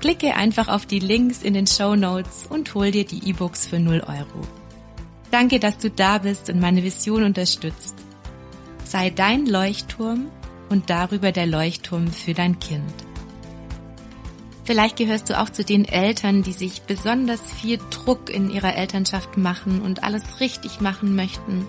Klicke einfach auf die Links in den Show Notes und hol dir die E-Books für 0 Euro. Danke, dass du da bist und meine Vision unterstützt. Sei dein Leuchtturm und darüber der Leuchtturm für dein Kind. Vielleicht gehörst du auch zu den Eltern, die sich besonders viel Druck in ihrer Elternschaft machen und alles richtig machen möchten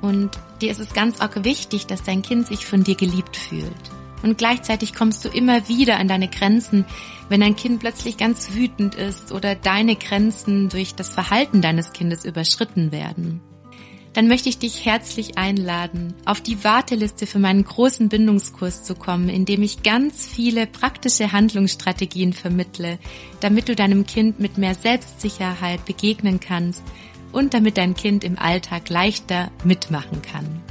und dir ist es ganz arg wichtig, dass dein Kind sich von dir geliebt fühlt. Und gleichzeitig kommst du immer wieder an deine Grenzen, wenn dein Kind plötzlich ganz wütend ist oder deine Grenzen durch das Verhalten deines Kindes überschritten werden. Dann möchte ich dich herzlich einladen, auf die Warteliste für meinen großen Bindungskurs zu kommen, in dem ich ganz viele praktische Handlungsstrategien vermittle, damit du deinem Kind mit mehr Selbstsicherheit begegnen kannst, und damit dein Kind im Alltag leichter mitmachen kann.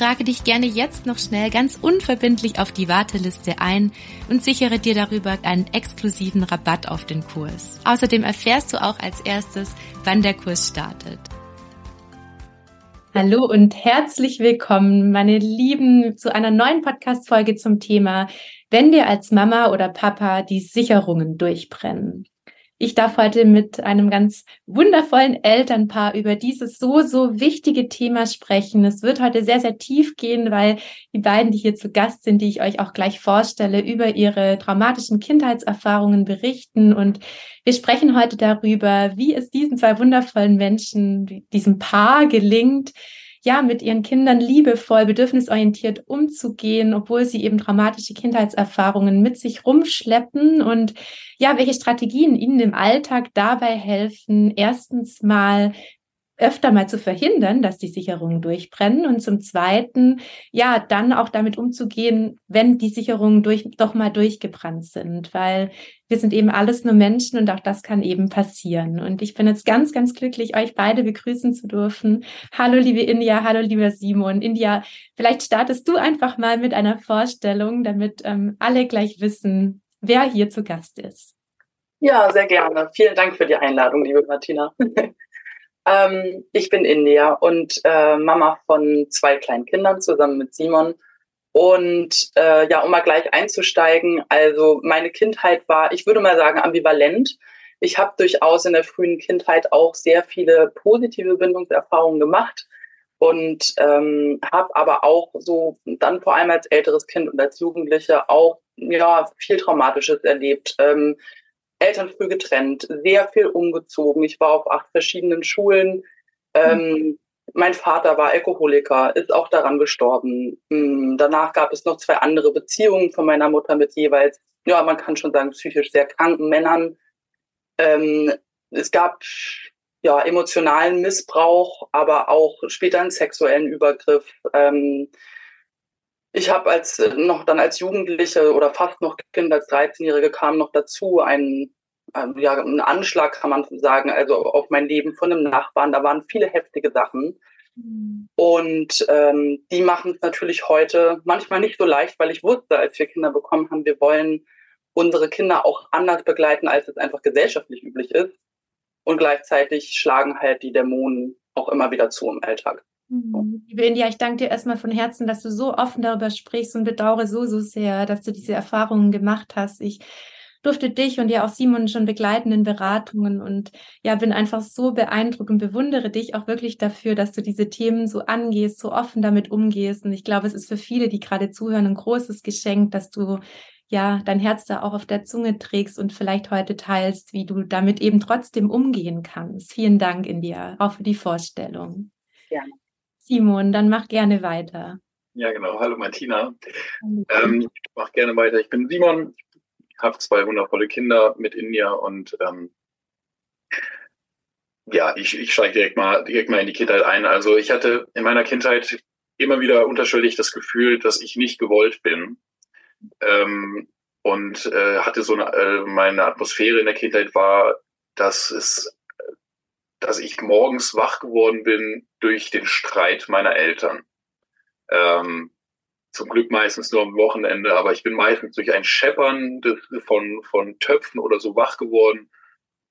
Trage dich gerne jetzt noch schnell ganz unverbindlich auf die Warteliste ein und sichere dir darüber einen exklusiven Rabatt auf den Kurs. Außerdem erfährst du auch als erstes, wann der Kurs startet. Hallo und herzlich willkommen, meine Lieben, zu einer neuen Podcast-Folge zum Thema, wenn dir als Mama oder Papa die Sicherungen durchbrennen. Ich darf heute mit einem ganz wundervollen Elternpaar über dieses so, so wichtige Thema sprechen. Es wird heute sehr, sehr tief gehen, weil die beiden, die hier zu Gast sind, die ich euch auch gleich vorstelle, über ihre traumatischen Kindheitserfahrungen berichten. Und wir sprechen heute darüber, wie es diesen zwei wundervollen Menschen, diesem Paar gelingt, ja, mit ihren Kindern liebevoll, bedürfnisorientiert umzugehen, obwohl sie eben traumatische Kindheitserfahrungen mit sich rumschleppen. Und ja, welche Strategien ihnen im Alltag dabei helfen, erstens mal öfter mal zu verhindern, dass die Sicherungen durchbrennen und zum Zweiten, ja, dann auch damit umzugehen, wenn die Sicherungen durch, doch mal durchgebrannt sind, weil wir sind eben alles nur Menschen und auch das kann eben passieren. Und ich bin jetzt ganz, ganz glücklich, euch beide begrüßen zu dürfen. Hallo, liebe India, hallo, lieber Simon. India, vielleicht startest du einfach mal mit einer Vorstellung, damit ähm, alle gleich wissen, wer hier zu Gast ist. Ja, sehr gerne. Vielen Dank für die Einladung, liebe Martina. Ähm, ich bin India und äh, Mama von zwei kleinen Kindern zusammen mit Simon. Und äh, ja, um mal gleich einzusteigen, also meine Kindheit war, ich würde mal sagen, ambivalent. Ich habe durchaus in der frühen Kindheit auch sehr viele positive Bindungserfahrungen gemacht und ähm, habe aber auch so dann vor allem als älteres Kind und als Jugendliche auch ja viel Traumatisches erlebt. Ähm, Eltern früh getrennt, sehr viel umgezogen. Ich war auf acht verschiedenen Schulen. Ähm, mein Vater war Alkoholiker, ist auch daran gestorben. Ähm, danach gab es noch zwei andere Beziehungen von meiner Mutter mit jeweils, ja, man kann schon sagen, psychisch sehr kranken Männern. Ähm, es gab ja emotionalen Missbrauch, aber auch später einen sexuellen Übergriff. Ähm, ich habe als äh, noch dann als Jugendliche oder fast noch Kind als 13-Jährige kam noch dazu ein, ähm, ja, ein Anschlag, kann man sagen, also auf mein Leben von einem Nachbarn. Da waren viele heftige Sachen. Mhm. Und ähm, die machen es natürlich heute manchmal nicht so leicht, weil ich wusste, als wir Kinder bekommen haben, wir wollen unsere Kinder auch anders begleiten, als es einfach gesellschaftlich üblich ist. Und gleichzeitig schlagen halt die Dämonen auch immer wieder zu im Alltag. Mhm. Liebe India, ich danke dir erstmal von Herzen, dass du so offen darüber sprichst und bedauere so, so sehr, dass du diese Erfahrungen gemacht hast. Ich durfte dich und ja auch Simon schon begleiten in Beratungen und ja, bin einfach so beeindruckt und bewundere dich auch wirklich dafür, dass du diese Themen so angehst, so offen damit umgehst. Und ich glaube, es ist für viele, die gerade zuhören, ein großes Geschenk, dass du ja, dein Herz da auch auf der Zunge trägst und vielleicht heute teilst, wie du damit eben trotzdem umgehen kannst. Vielen Dank in dir, auch für die Vorstellung. Ja. Simon, dann mach gerne weiter. Ja, genau. Hallo Martina. Ähm, ich mach gerne weiter. Ich bin Simon, habe zwei wundervolle Kinder mit India und ähm, ja, ich, ich steige direkt mal, direkt mal in die Kindheit ein. Also ich hatte in meiner Kindheit immer wieder unterschwellig das Gefühl, dass ich nicht gewollt bin. Ähm, und äh, hatte so eine, äh, meine Atmosphäre in der Kindheit war, dass es, dass ich morgens wach geworden bin durch den Streit meiner Eltern. Ähm, zum Glück meistens nur am Wochenende, aber ich bin meistens durch ein Scheppern von, von Töpfen oder so wach geworden.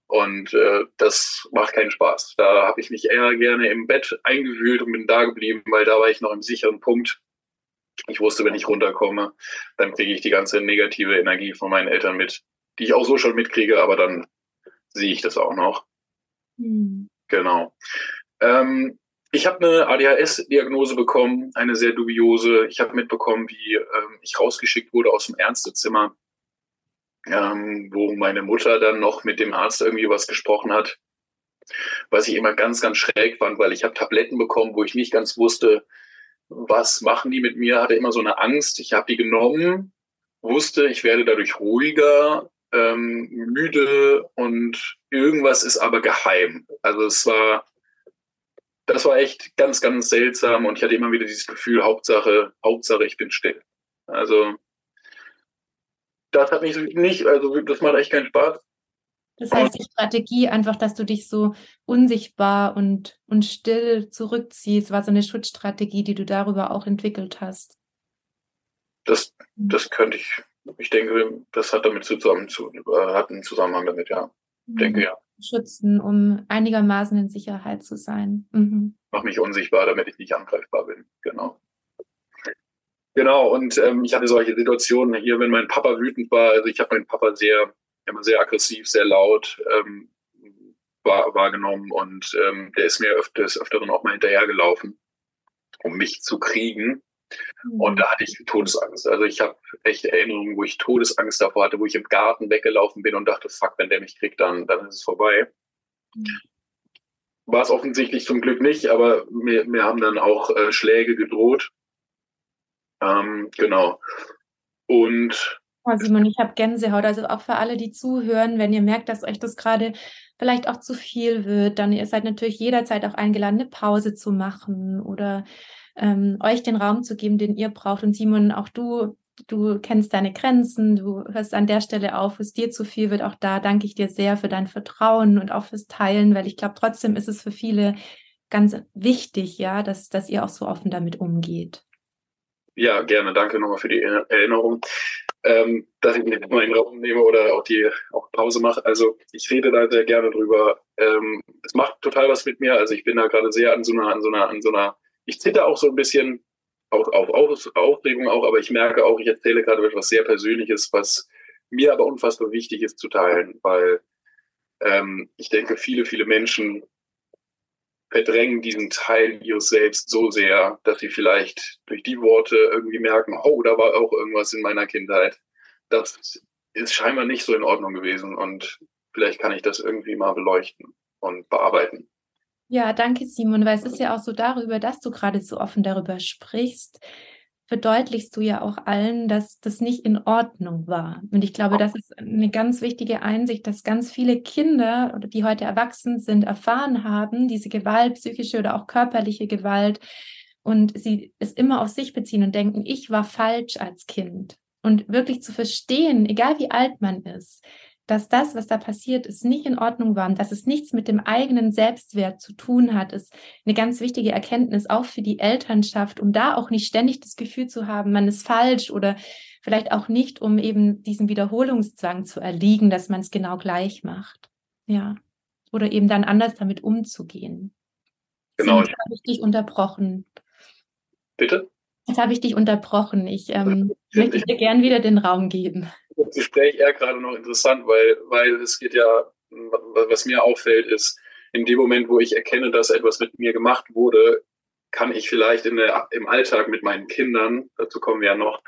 Und äh, das macht keinen Spaß. Da habe ich mich eher gerne im Bett eingewühlt und bin da geblieben, weil da war ich noch im sicheren Punkt. Ich wusste, wenn ich runterkomme, dann kriege ich die ganze negative Energie von meinen Eltern mit, die ich auch so schon mitkriege, aber dann sehe ich das auch noch. Genau. Ähm, ich habe eine ADHS-Diagnose bekommen, eine sehr dubiose. Ich habe mitbekommen, wie ähm, ich rausgeschickt wurde aus dem Ärztezimmer, ähm, wo meine Mutter dann noch mit dem Arzt irgendwie was gesprochen hat, was ich immer ganz, ganz schräg fand, weil ich habe Tabletten bekommen, wo ich nicht ganz wusste, was machen die mit mir, hatte immer so eine Angst. Ich habe die genommen, wusste, ich werde dadurch ruhiger, ähm, müde und irgendwas ist aber geheim. Also es war das war echt ganz, ganz seltsam und ich hatte immer wieder dieses Gefühl, Hauptsache, Hauptsache, ich bin still. Also, das hat mich nicht, also das macht echt keinen Spaß. Das heißt, die Strategie einfach, dass du dich so unsichtbar und, und still zurückziehst, war so eine Schutzstrategie, die du darüber auch entwickelt hast. Das, das könnte ich, ich denke, das hat damit zusammen, zu, äh, hat einen Zusammenhang damit, ja. Ich denke, mhm. ja schützen, um einigermaßen in Sicherheit zu sein. Mhm. Mach mich unsichtbar, damit ich nicht angreifbar bin. Genau. Genau, und ähm, ich hatte solche Situationen hier, wenn mein Papa wütend war. Also ich habe meinen Papa sehr, immer sehr aggressiv, sehr laut ähm, wahr, wahrgenommen und ähm, der ist mir öfters, öfteren auch mal hinterhergelaufen, um mich zu kriegen. Und da hatte ich Todesangst. Also ich habe echt Erinnerungen, wo ich Todesangst davor hatte, wo ich im Garten weggelaufen bin und dachte, fuck, wenn der mich kriegt, dann, dann ist es vorbei. Mhm. War es offensichtlich zum Glück nicht, aber mir, mir haben dann auch äh, Schläge gedroht. Ähm, genau. Und Oh, Simon, ich habe Gänsehaut. Also auch für alle, die zuhören, wenn ihr merkt, dass euch das gerade vielleicht auch zu viel wird, dann ihr seid natürlich jederzeit auch eingeladen, eine Pause zu machen oder ähm, euch den Raum zu geben, den ihr braucht. Und Simon, auch du, du kennst deine Grenzen, du hörst an der Stelle auf, wo es dir zu viel wird. Auch da danke ich dir sehr für dein Vertrauen und auch fürs Teilen, weil ich glaube, trotzdem ist es für viele ganz wichtig, ja, dass, dass ihr auch so offen damit umgeht. Ja, gerne. Danke nochmal für die Erinnerung, ähm, dass ich mir mal einen Raum nehme oder auch die auch Pause mache. Also ich rede da sehr gerne drüber. Ähm, es macht total was mit mir. Also ich bin da gerade sehr an so einer, an so einer, an so einer ich zitter auch so ein bisschen auf, auf, auf Aufregung auch, aber ich merke auch, ich erzähle gerade etwas sehr Persönliches, was mir aber unfassbar wichtig ist zu teilen, weil ähm, ich denke, viele, viele Menschen verdrängen diesen Teil ihres Selbst so sehr, dass sie vielleicht durch die Worte irgendwie merken, oh, da war auch irgendwas in meiner Kindheit. Das ist scheinbar nicht so in Ordnung gewesen und vielleicht kann ich das irgendwie mal beleuchten und bearbeiten. Ja, danke, Simon, weil es ist ja auch so darüber, dass du gerade so offen darüber sprichst, verdeutlichst du ja auch allen, dass das nicht in Ordnung war. Und ich glaube, das ist eine ganz wichtige Einsicht, dass ganz viele Kinder die heute erwachsen sind, erfahren haben, diese Gewalt, psychische oder auch körperliche Gewalt, und sie es immer auf sich beziehen und denken, ich war falsch als Kind. Und wirklich zu verstehen, egal wie alt man ist, dass das, was da passiert ist, nicht in Ordnung war und dass es nichts mit dem eigenen Selbstwert zu tun hat, ist eine ganz wichtige Erkenntnis auch für die Elternschaft, um da auch nicht ständig das Gefühl zu haben, man ist falsch oder vielleicht auch nicht, um eben diesem Wiederholungszwang zu erliegen, dass man es genau gleich macht. Ja. Oder eben dann anders damit umzugehen. Genau. Habe ich dich unterbrochen. Bitte? Jetzt habe ich dich unterbrochen. Ich ähm, möchte dir gern wieder den Raum geben das Gespräch eher gerade noch interessant, weil, weil es geht ja, was mir auffällt, ist, in dem Moment, wo ich erkenne, dass etwas mit mir gemacht wurde, kann ich vielleicht in der, im Alltag mit meinen Kindern, dazu kommen wir ja noch,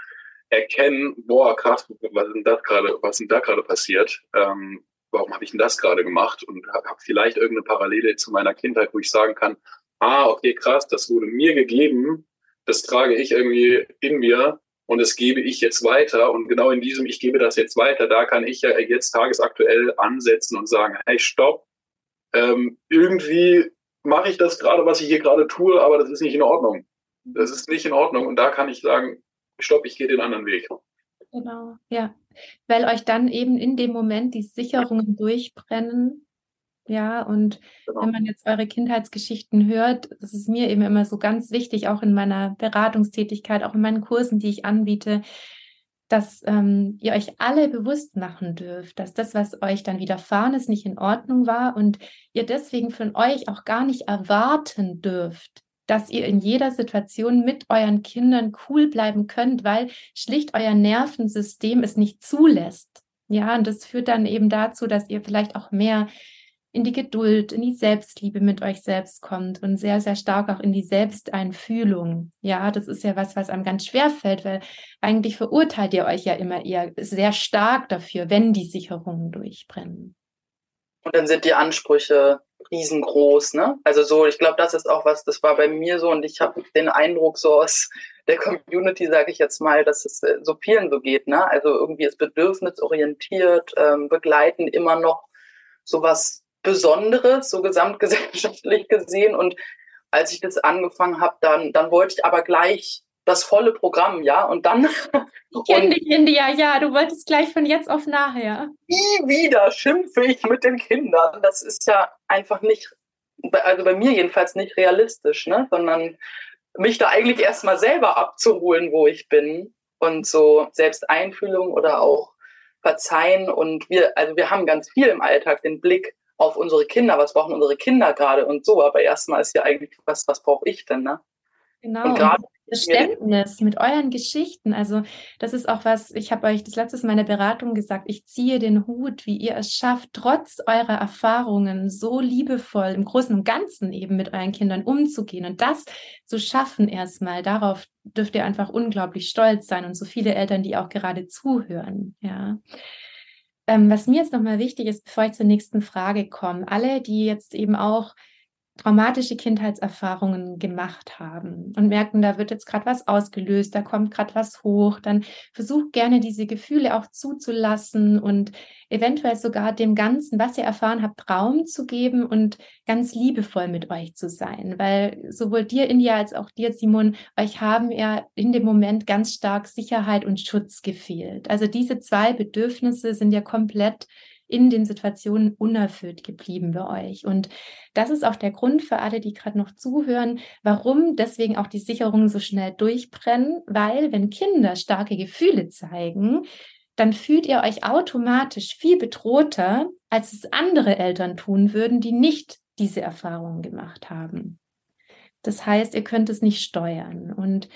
erkennen, boah, krass, was ist denn das gerade, was ist denn da gerade passiert? Ähm, warum habe ich denn das gerade gemacht? Und habe hab vielleicht irgendeine Parallele zu meiner Kindheit, wo ich sagen kann, ah, okay, krass, das wurde mir gegeben, das trage ich irgendwie in mir und das gebe ich jetzt weiter. Und genau in diesem, ich gebe das jetzt weiter, da kann ich ja jetzt tagesaktuell ansetzen und sagen, hey, stopp, ähm, irgendwie mache ich das gerade, was ich hier gerade tue, aber das ist nicht in Ordnung. Das ist nicht in Ordnung. Und da kann ich sagen, stopp, ich gehe den anderen Weg. Genau, ja. Weil euch dann eben in dem Moment die Sicherungen durchbrennen. Ja, und genau. wenn man jetzt eure Kindheitsgeschichten hört, das ist mir eben immer so ganz wichtig, auch in meiner Beratungstätigkeit, auch in meinen Kursen, die ich anbiete, dass ähm, ihr euch alle bewusst machen dürft, dass das, was euch dann widerfahren ist, nicht in Ordnung war und ihr deswegen von euch auch gar nicht erwarten dürft, dass ihr in jeder Situation mit euren Kindern cool bleiben könnt, weil schlicht euer Nervensystem es nicht zulässt. Ja, und das führt dann eben dazu, dass ihr vielleicht auch mehr in die Geduld, in die Selbstliebe mit euch selbst kommt und sehr, sehr stark auch in die Selbsteinfühlung. Ja, das ist ja was, was einem ganz schwer fällt, weil eigentlich verurteilt ihr euch ja immer eher sehr stark dafür, wenn die Sicherungen durchbrennen. Und dann sind die Ansprüche riesengroß, ne? Also so, ich glaube, das ist auch was, das war bei mir so und ich habe den Eindruck so aus der Community, sage ich jetzt mal, dass es äh, so vielen so geht, ne? Also irgendwie ist bedürfnisorientiert, ähm, begleiten immer noch sowas Besonderes, so gesamtgesellschaftlich gesehen. Und als ich das angefangen habe, dann, dann wollte ich aber gleich das volle Programm, ja. Und dann. Ich kenne dich, India, ja, du wolltest gleich von jetzt auf nachher. Nie wieder schimpfe ich mit den Kindern. Das ist ja einfach nicht, also bei mir jedenfalls nicht realistisch, ne? Sondern mich da eigentlich erstmal selber abzuholen, wo ich bin. Und so Selbsteinfühlung oder auch Verzeihen. Und wir, also wir haben ganz viel im Alltag den Blick auf unsere Kinder, was brauchen unsere Kinder gerade und so. Aber erstmal ist ja eigentlich, was, was brauche ich denn, ne? Genau. Und gerade Verständnis mit euren Geschichten. Also das ist auch was, ich habe euch das letzte Mal in der Beratung gesagt, ich ziehe den Hut, wie ihr es schafft, trotz eurer Erfahrungen so liebevoll im Großen und Ganzen eben mit euren Kindern umzugehen und das zu schaffen erstmal. Darauf dürft ihr einfach unglaublich stolz sein und so viele Eltern, die auch gerade zuhören. Ja. Ähm, was mir jetzt nochmal wichtig ist, bevor ich zur nächsten Frage komme, alle, die jetzt eben auch traumatische Kindheitserfahrungen gemacht haben und merken, da wird jetzt gerade was ausgelöst, da kommt gerade was hoch, dann versucht gerne diese Gefühle auch zuzulassen und eventuell sogar dem Ganzen, was ihr erfahren habt, Raum zu geben und ganz liebevoll mit euch zu sein, weil sowohl dir, India, als auch dir, Simon, euch haben ja in dem Moment ganz stark Sicherheit und Schutz gefehlt. Also diese zwei Bedürfnisse sind ja komplett in den Situationen unerfüllt geblieben bei euch. Und das ist auch der Grund für alle, die gerade noch zuhören, warum deswegen auch die Sicherungen so schnell durchbrennen, weil wenn Kinder starke Gefühle zeigen, dann fühlt ihr euch automatisch viel bedrohter, als es andere Eltern tun würden, die nicht diese Erfahrungen gemacht haben. Das heißt, ihr könnt es nicht steuern. Und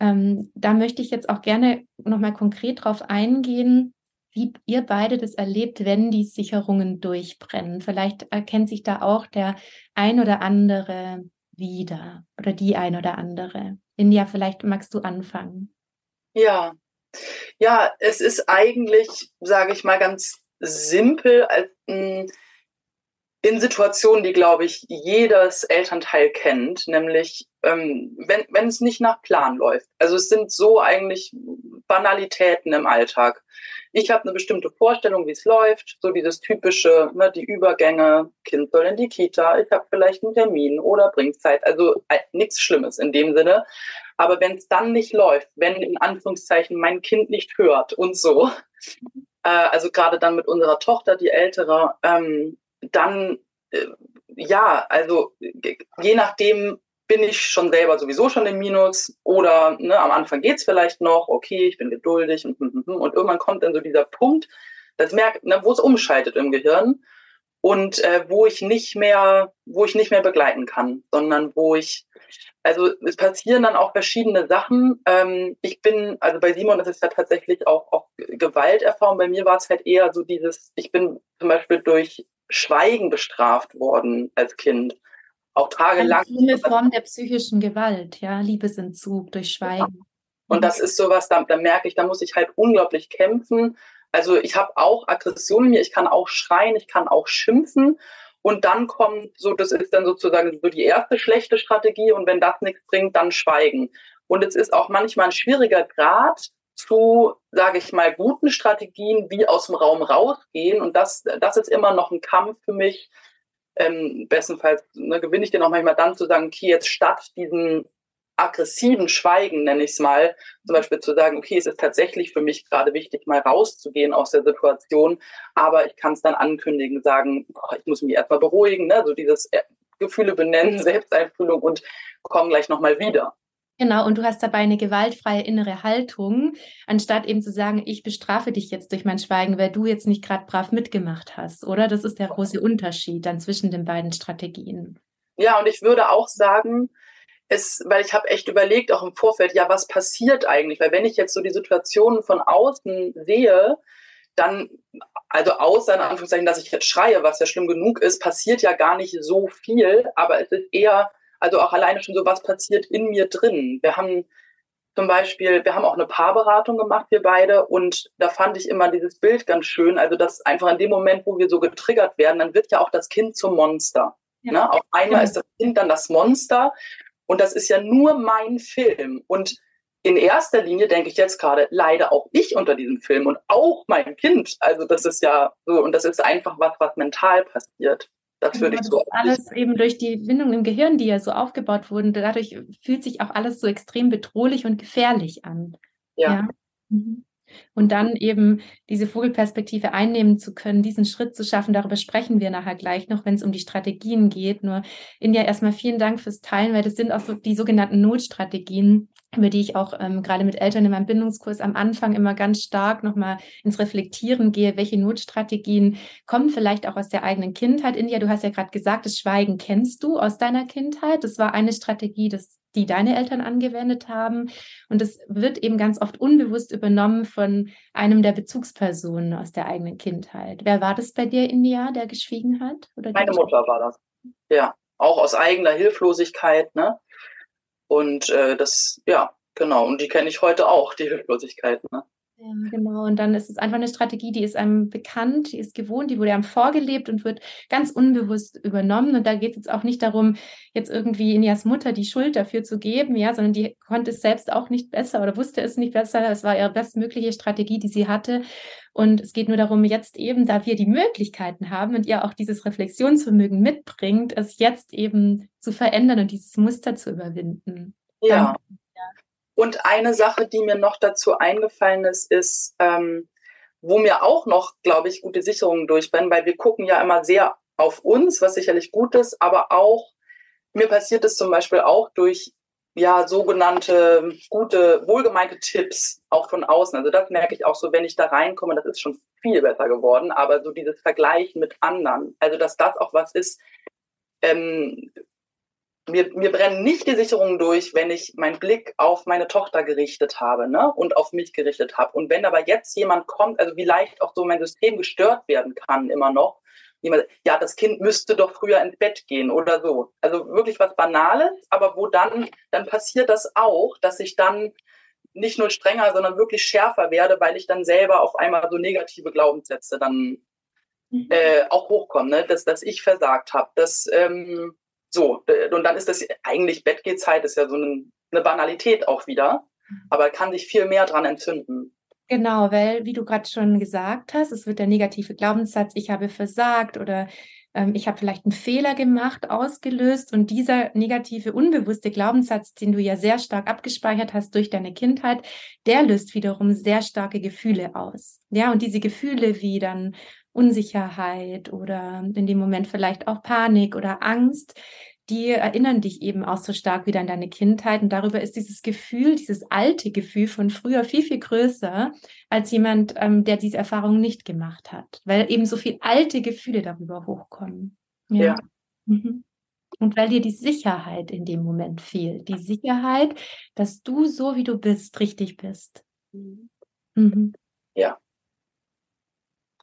ähm, da möchte ich jetzt auch gerne nochmal konkret drauf eingehen, wie ihr beide das erlebt, wenn die Sicherungen durchbrennen. Vielleicht erkennt sich da auch der ein oder andere wieder oder die ein oder andere. India, vielleicht magst du anfangen. Ja, ja, es ist eigentlich, sage ich mal, ganz simpel hm, in Situationen, die, glaube ich, jedes Elternteil kennt, nämlich ähm, wenn, wenn es nicht nach Plan läuft. Also es sind so eigentlich Banalitäten im Alltag ich habe eine bestimmte Vorstellung, wie es läuft, so dieses typische, ne, die Übergänge, Kind soll in die Kita, ich habe vielleicht einen Termin oder bringt Zeit, also äh, nichts Schlimmes in dem Sinne. Aber wenn es dann nicht läuft, wenn in Anführungszeichen mein Kind nicht hört und so, äh, also gerade dann mit unserer Tochter, die ältere, ähm, dann äh, ja, also je nachdem, bin ich schon selber sowieso schon im Minus oder ne, am Anfang geht es vielleicht noch, okay, ich bin geduldig und, und, und irgendwann kommt dann so dieser Punkt, das merkt, ne, wo es umschaltet im Gehirn und äh, wo ich nicht mehr, wo ich nicht mehr begleiten kann, sondern wo ich, also es passieren dann auch verschiedene Sachen. Ähm, ich bin, also bei Simon ist es ja tatsächlich auch, auch Gewalterfahrung. Bei mir war es halt eher so dieses, ich bin zum Beispiel durch Schweigen bestraft worden als Kind auch tagelang. Eine Form der psychischen Gewalt, ja, Liebesentzug durch Schweigen. Und mhm. das ist sowas, da, da merke ich, da muss ich halt unglaublich kämpfen. Also ich habe auch Aggression in mir, ich kann auch schreien, ich kann auch schimpfen. Und dann kommt so, das ist dann sozusagen so die erste schlechte Strategie. Und wenn das nichts bringt, dann schweigen. Und es ist auch manchmal ein schwieriger Grad zu, sage ich mal, guten Strategien, wie aus dem Raum rausgehen. Und das, das ist immer noch ein Kampf für mich. Ähm, bestenfalls ne, gewinne ich den auch manchmal dann zu sagen, okay, jetzt statt diesen aggressiven Schweigen, nenne ich es mal, zum Beispiel zu sagen, okay, es ist tatsächlich für mich gerade wichtig, mal rauszugehen aus der Situation, aber ich kann es dann ankündigen, sagen, boah, ich muss mich erstmal beruhigen, ne? so dieses äh, Gefühle benennen, Selbsteinfühlung und kommen gleich nochmal wieder. Genau, und du hast dabei eine gewaltfreie innere Haltung, anstatt eben zu sagen, ich bestrafe dich jetzt durch mein Schweigen, weil du jetzt nicht gerade brav mitgemacht hast, oder? Das ist der große Unterschied dann zwischen den beiden Strategien. Ja, und ich würde auch sagen, es, weil ich habe echt überlegt, auch im Vorfeld, ja, was passiert eigentlich? Weil wenn ich jetzt so die Situationen von außen sehe, dann, also außer in Anführungszeichen, dass ich jetzt schreie, was ja schlimm genug ist, passiert ja gar nicht so viel, aber es ist eher, also auch alleine schon so, was passiert in mir drin. Wir haben zum Beispiel, wir haben auch eine Paarberatung gemacht, wir beide, und da fand ich immer dieses Bild ganz schön, also dass einfach in dem Moment, wo wir so getriggert werden, dann wird ja auch das Kind zum Monster. Ja. Ne? Auf einmal ja. ist das Kind dann das Monster und das ist ja nur mein Film. Und in erster Linie denke ich jetzt gerade, leider auch ich unter diesem Film und auch mein Kind. Also das ist ja so, und das ist einfach was, was mental passiert. Das würde ich so. alles eben durch die Windungen im Gehirn, die ja so aufgebaut wurden, dadurch fühlt sich auch alles so extrem bedrohlich und gefährlich an. Ja. ja. Mhm. Und dann eben diese Vogelperspektive einnehmen zu können, diesen Schritt zu schaffen, darüber sprechen wir nachher gleich noch, wenn es um die Strategien geht. Nur India, erstmal vielen Dank fürs Teilen, weil das sind auch so die sogenannten Notstrategien, über die ich auch ähm, gerade mit Eltern in meinem Bindungskurs am Anfang immer ganz stark nochmal ins Reflektieren gehe, welche Notstrategien kommen vielleicht auch aus der eigenen Kindheit. India, du hast ja gerade gesagt, das Schweigen kennst du aus deiner Kindheit. Das war eine Strategie, das die deine Eltern angewendet haben. Und es wird eben ganz oft unbewusst übernommen von einem der Bezugspersonen aus der eigenen Kindheit. Wer war das bei dir, India, der geschwiegen hat? Meine Mutter war das. Ja, auch aus eigener Hilflosigkeit. Ne? Und äh, das, ja, genau. Und die kenne ich heute auch, die Hilflosigkeit. Ne? Ja, genau. Und dann ist es einfach eine Strategie, die ist einem bekannt, die ist gewohnt, die wurde einem vorgelebt und wird ganz unbewusst übernommen. Und da geht es jetzt auch nicht darum, jetzt irgendwie Inias Mutter die Schuld dafür zu geben, ja, sondern die konnte es selbst auch nicht besser oder wusste es nicht besser. Es war ihre bestmögliche Strategie, die sie hatte. Und es geht nur darum, jetzt eben, da wir die Möglichkeiten haben und ihr auch dieses Reflexionsvermögen mitbringt, es jetzt eben zu verändern und dieses Muster zu überwinden. Ja. Dann, und eine Sache, die mir noch dazu eingefallen ist, ist, ähm, wo mir auch noch, glaube ich, gute Sicherungen durchbrennen, weil wir gucken ja immer sehr auf uns, was sicherlich gut ist, aber auch, mir passiert es zum Beispiel auch durch ja, sogenannte gute, wohlgemeinte Tipps auch von außen. Also das merke ich auch so, wenn ich da reinkomme, das ist schon viel besser geworden, aber so dieses Vergleichen mit anderen, also dass das auch was ist, ähm, mir, mir brennen nicht die Sicherungen durch, wenn ich meinen Blick auf meine Tochter gerichtet habe ne? und auf mich gerichtet habe. Und wenn aber jetzt jemand kommt, also wie leicht auch so mein System gestört werden kann immer noch, jemand, ja, das Kind müsste doch früher ins Bett gehen oder so. Also wirklich was Banales, aber wo dann, dann passiert das auch, dass ich dann nicht nur strenger, sondern wirklich schärfer werde, weil ich dann selber auf einmal so negative Glaubenssätze dann mhm. äh, auch hochkommen, ne? dass, dass ich versagt habe, dass ähm, so, und dann ist das eigentlich Bettgehzeit, ist ja so eine, eine Banalität auch wieder, aber kann sich viel mehr dran entzünden. Genau, weil, wie du gerade schon gesagt hast, es wird der negative Glaubenssatz, ich habe versagt oder ähm, ich habe vielleicht einen Fehler gemacht, ausgelöst. Und dieser negative, unbewusste Glaubenssatz, den du ja sehr stark abgespeichert hast durch deine Kindheit, der löst wiederum sehr starke Gefühle aus. Ja, und diese Gefühle wie dann Unsicherheit oder in dem Moment vielleicht auch Panik oder Angst, die erinnern dich eben auch so stark wieder an deine Kindheit. Und darüber ist dieses Gefühl, dieses alte Gefühl von früher viel, viel größer als jemand, ähm, der diese Erfahrung nicht gemacht hat, weil eben so viel alte Gefühle darüber hochkommen. Ja. ja. Mhm. Und weil dir die Sicherheit in dem Moment fehlt. Die Sicherheit, dass du so, wie du bist, richtig bist. Mhm. Ja.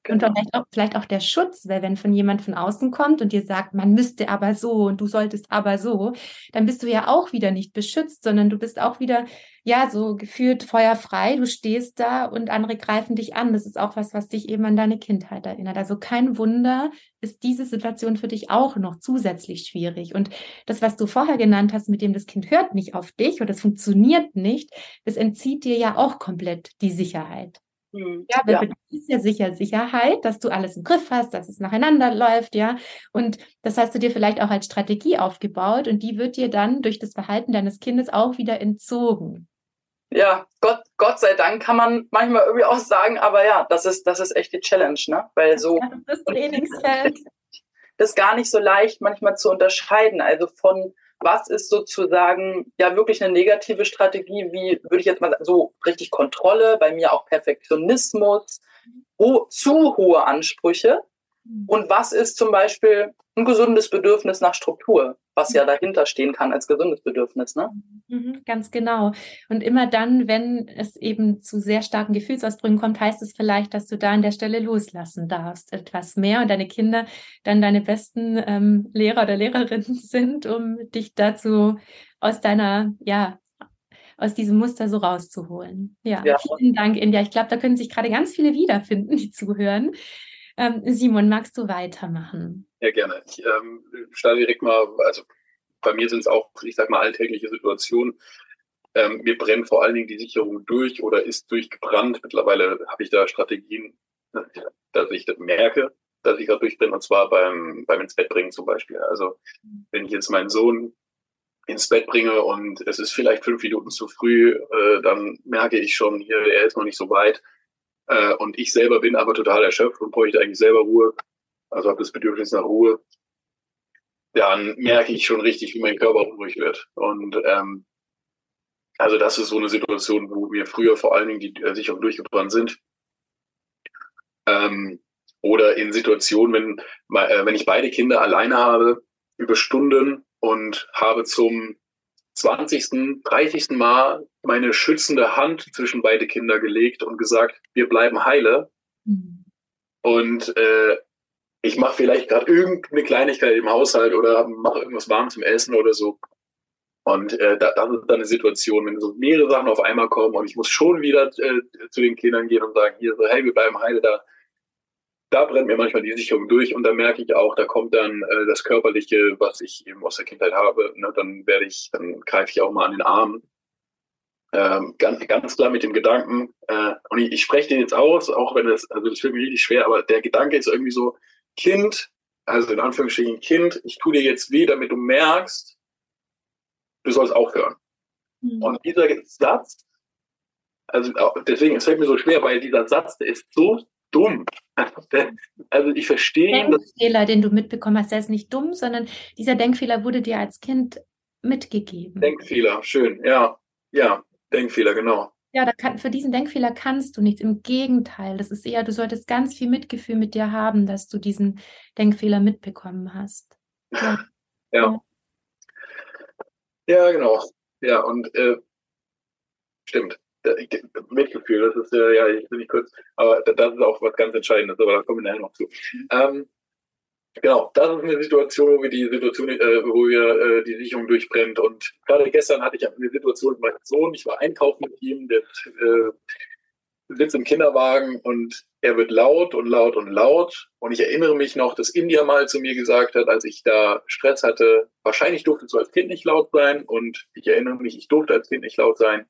Genau. Und vielleicht auch, vielleicht auch der Schutz, weil wenn von jemand von außen kommt und dir sagt, man müsste aber so und du solltest aber so, dann bist du ja auch wieder nicht beschützt, sondern du bist auch wieder, ja, so gefühlt feuerfrei. Du stehst da und andere greifen dich an. Das ist auch was, was dich eben an deine Kindheit erinnert. Also kein Wunder ist diese Situation für dich auch noch zusätzlich schwierig. Und das, was du vorher genannt hast, mit dem das Kind hört nicht auf dich oder das funktioniert nicht, das entzieht dir ja auch komplett die Sicherheit. Hm, ja, weil ja. ist ja sicher Sicherheit, dass du alles im Griff hast, dass es nacheinander läuft, ja. Und das hast du dir vielleicht auch als Strategie aufgebaut und die wird dir dann durch das Verhalten deines Kindes auch wieder entzogen. Ja, Gott, Gott sei Dank kann man manchmal irgendwie auch sagen, aber ja, das ist, das ist echt die Challenge, ne? Weil so. Ja, das Trainingsfeld. Das ist gar nicht so leicht manchmal zu unterscheiden. Also von was ist sozusagen ja wirklich eine negative Strategie, wie würde ich jetzt mal sagen, so richtig Kontrolle, bei mir auch Perfektionismus, ho zu hohe Ansprüche? Mhm. und was ist zum Beispiel ein gesundes Bedürfnis nach Struktur, was ja dahinter stehen kann als gesundes Bedürfnis. Ne? Mhm, ganz genau. Und immer dann, wenn es eben zu sehr starken Gefühlsausbrüchen kommt, heißt es vielleicht, dass du da an der Stelle loslassen darfst, etwas mehr und deine Kinder dann deine besten ähm, Lehrer oder Lehrerinnen sind, um dich dazu aus deiner, ja, aus diesem Muster so rauszuholen. Ja, ja. vielen Dank, India. Ich glaube, da können sich gerade ganz viele wiederfinden, die zuhören. Ähm, Simon, magst du weitermachen? Ja, gerne. Ich ähm, starte direkt mal, also bei mir sind es auch, ich sag mal, alltägliche Situationen. Ähm, mir brennt vor allen Dingen die Sicherung durch oder ist durchgebrannt. Mittlerweile habe ich da Strategien, dass ich das merke, dass ich gerade durchbrenne, und zwar beim, beim ins Bett bringen zum Beispiel. Also wenn ich jetzt meinen Sohn ins Bett bringe und es ist vielleicht fünf Minuten zu früh, äh, dann merke ich schon, hier, er ist noch nicht so weit. Äh, und ich selber bin aber total erschöpft und bräuchte eigentlich selber Ruhe. Also habe das Bedürfnis nach Ruhe. Dann merke ich schon richtig, wie mein Körper unruhig wird. Und ähm, also das ist so eine Situation, wo wir früher vor allen Dingen die äh, Sicherung durchgebrannt sind. Ähm, oder in Situationen, wenn, äh, wenn ich beide Kinder alleine habe, über Stunden und habe zum 20., 30. Mal meine schützende Hand zwischen beide Kinder gelegt und gesagt, wir bleiben heile. Mhm. Und äh, ich mache vielleicht gerade irgendeine Kleinigkeit im Haushalt oder mache irgendwas warm zum Essen oder so. Und äh, das ist dann eine Situation, wenn so mehrere Sachen auf einmal kommen und ich muss schon wieder äh, zu den Kindern gehen und sagen, hier so, hey, wir bleiben heile da da brennt mir manchmal die Sicherung durch und da merke ich auch, da kommt dann äh, das Körperliche, was ich eben aus der Kindheit habe. Ne, dann werde ich, dann greife ich auch mal an den Arm. Ähm, ganz, ganz klar mit dem Gedanken, äh, und ich, ich spreche den jetzt aus, auch wenn das, also das fühlt mich richtig schwer, aber der Gedanke ist irgendwie so, Kind, also in Anführungsstrichen Kind, ich tue dir jetzt weh, damit du merkst, du sollst aufhören. Mhm. Und dieser Satz, also deswegen, es fällt mir so schwer, weil dieser Satz, der ist so dumm. Also ich verstehe. Denkfehler, den du mitbekommen hast, der ist nicht dumm, sondern dieser Denkfehler wurde dir als Kind mitgegeben. Denkfehler, schön, ja. Ja, Denkfehler, genau. Ja, kann, für diesen Denkfehler kannst du nichts. Im Gegenteil, das ist eher, du solltest ganz viel Mitgefühl mit dir haben, dass du diesen Denkfehler mitbekommen hast. Ja. ja. Ja, genau. Ja, und äh, stimmt. Mitgefühl, das ist äh, ja, ich will nicht kurz, aber das ist auch was ganz Entscheidendes, aber da kommen wir nachher noch zu. Ähm, genau, das ist eine Situation, wo wir die Situation, äh, wo wir äh, die Sicherung durchbrennt. Und gerade gestern hatte ich eine Situation mit meinem Sohn, ich war einkaufen mit ihm, der äh, sitzt im Kinderwagen und er wird laut und laut und laut. Und ich erinnere mich noch, dass India mal zu mir gesagt hat, als ich da Stress hatte, wahrscheinlich durfte du als Kind nicht laut sein. Und ich erinnere mich, ich durfte als Kind nicht laut sein.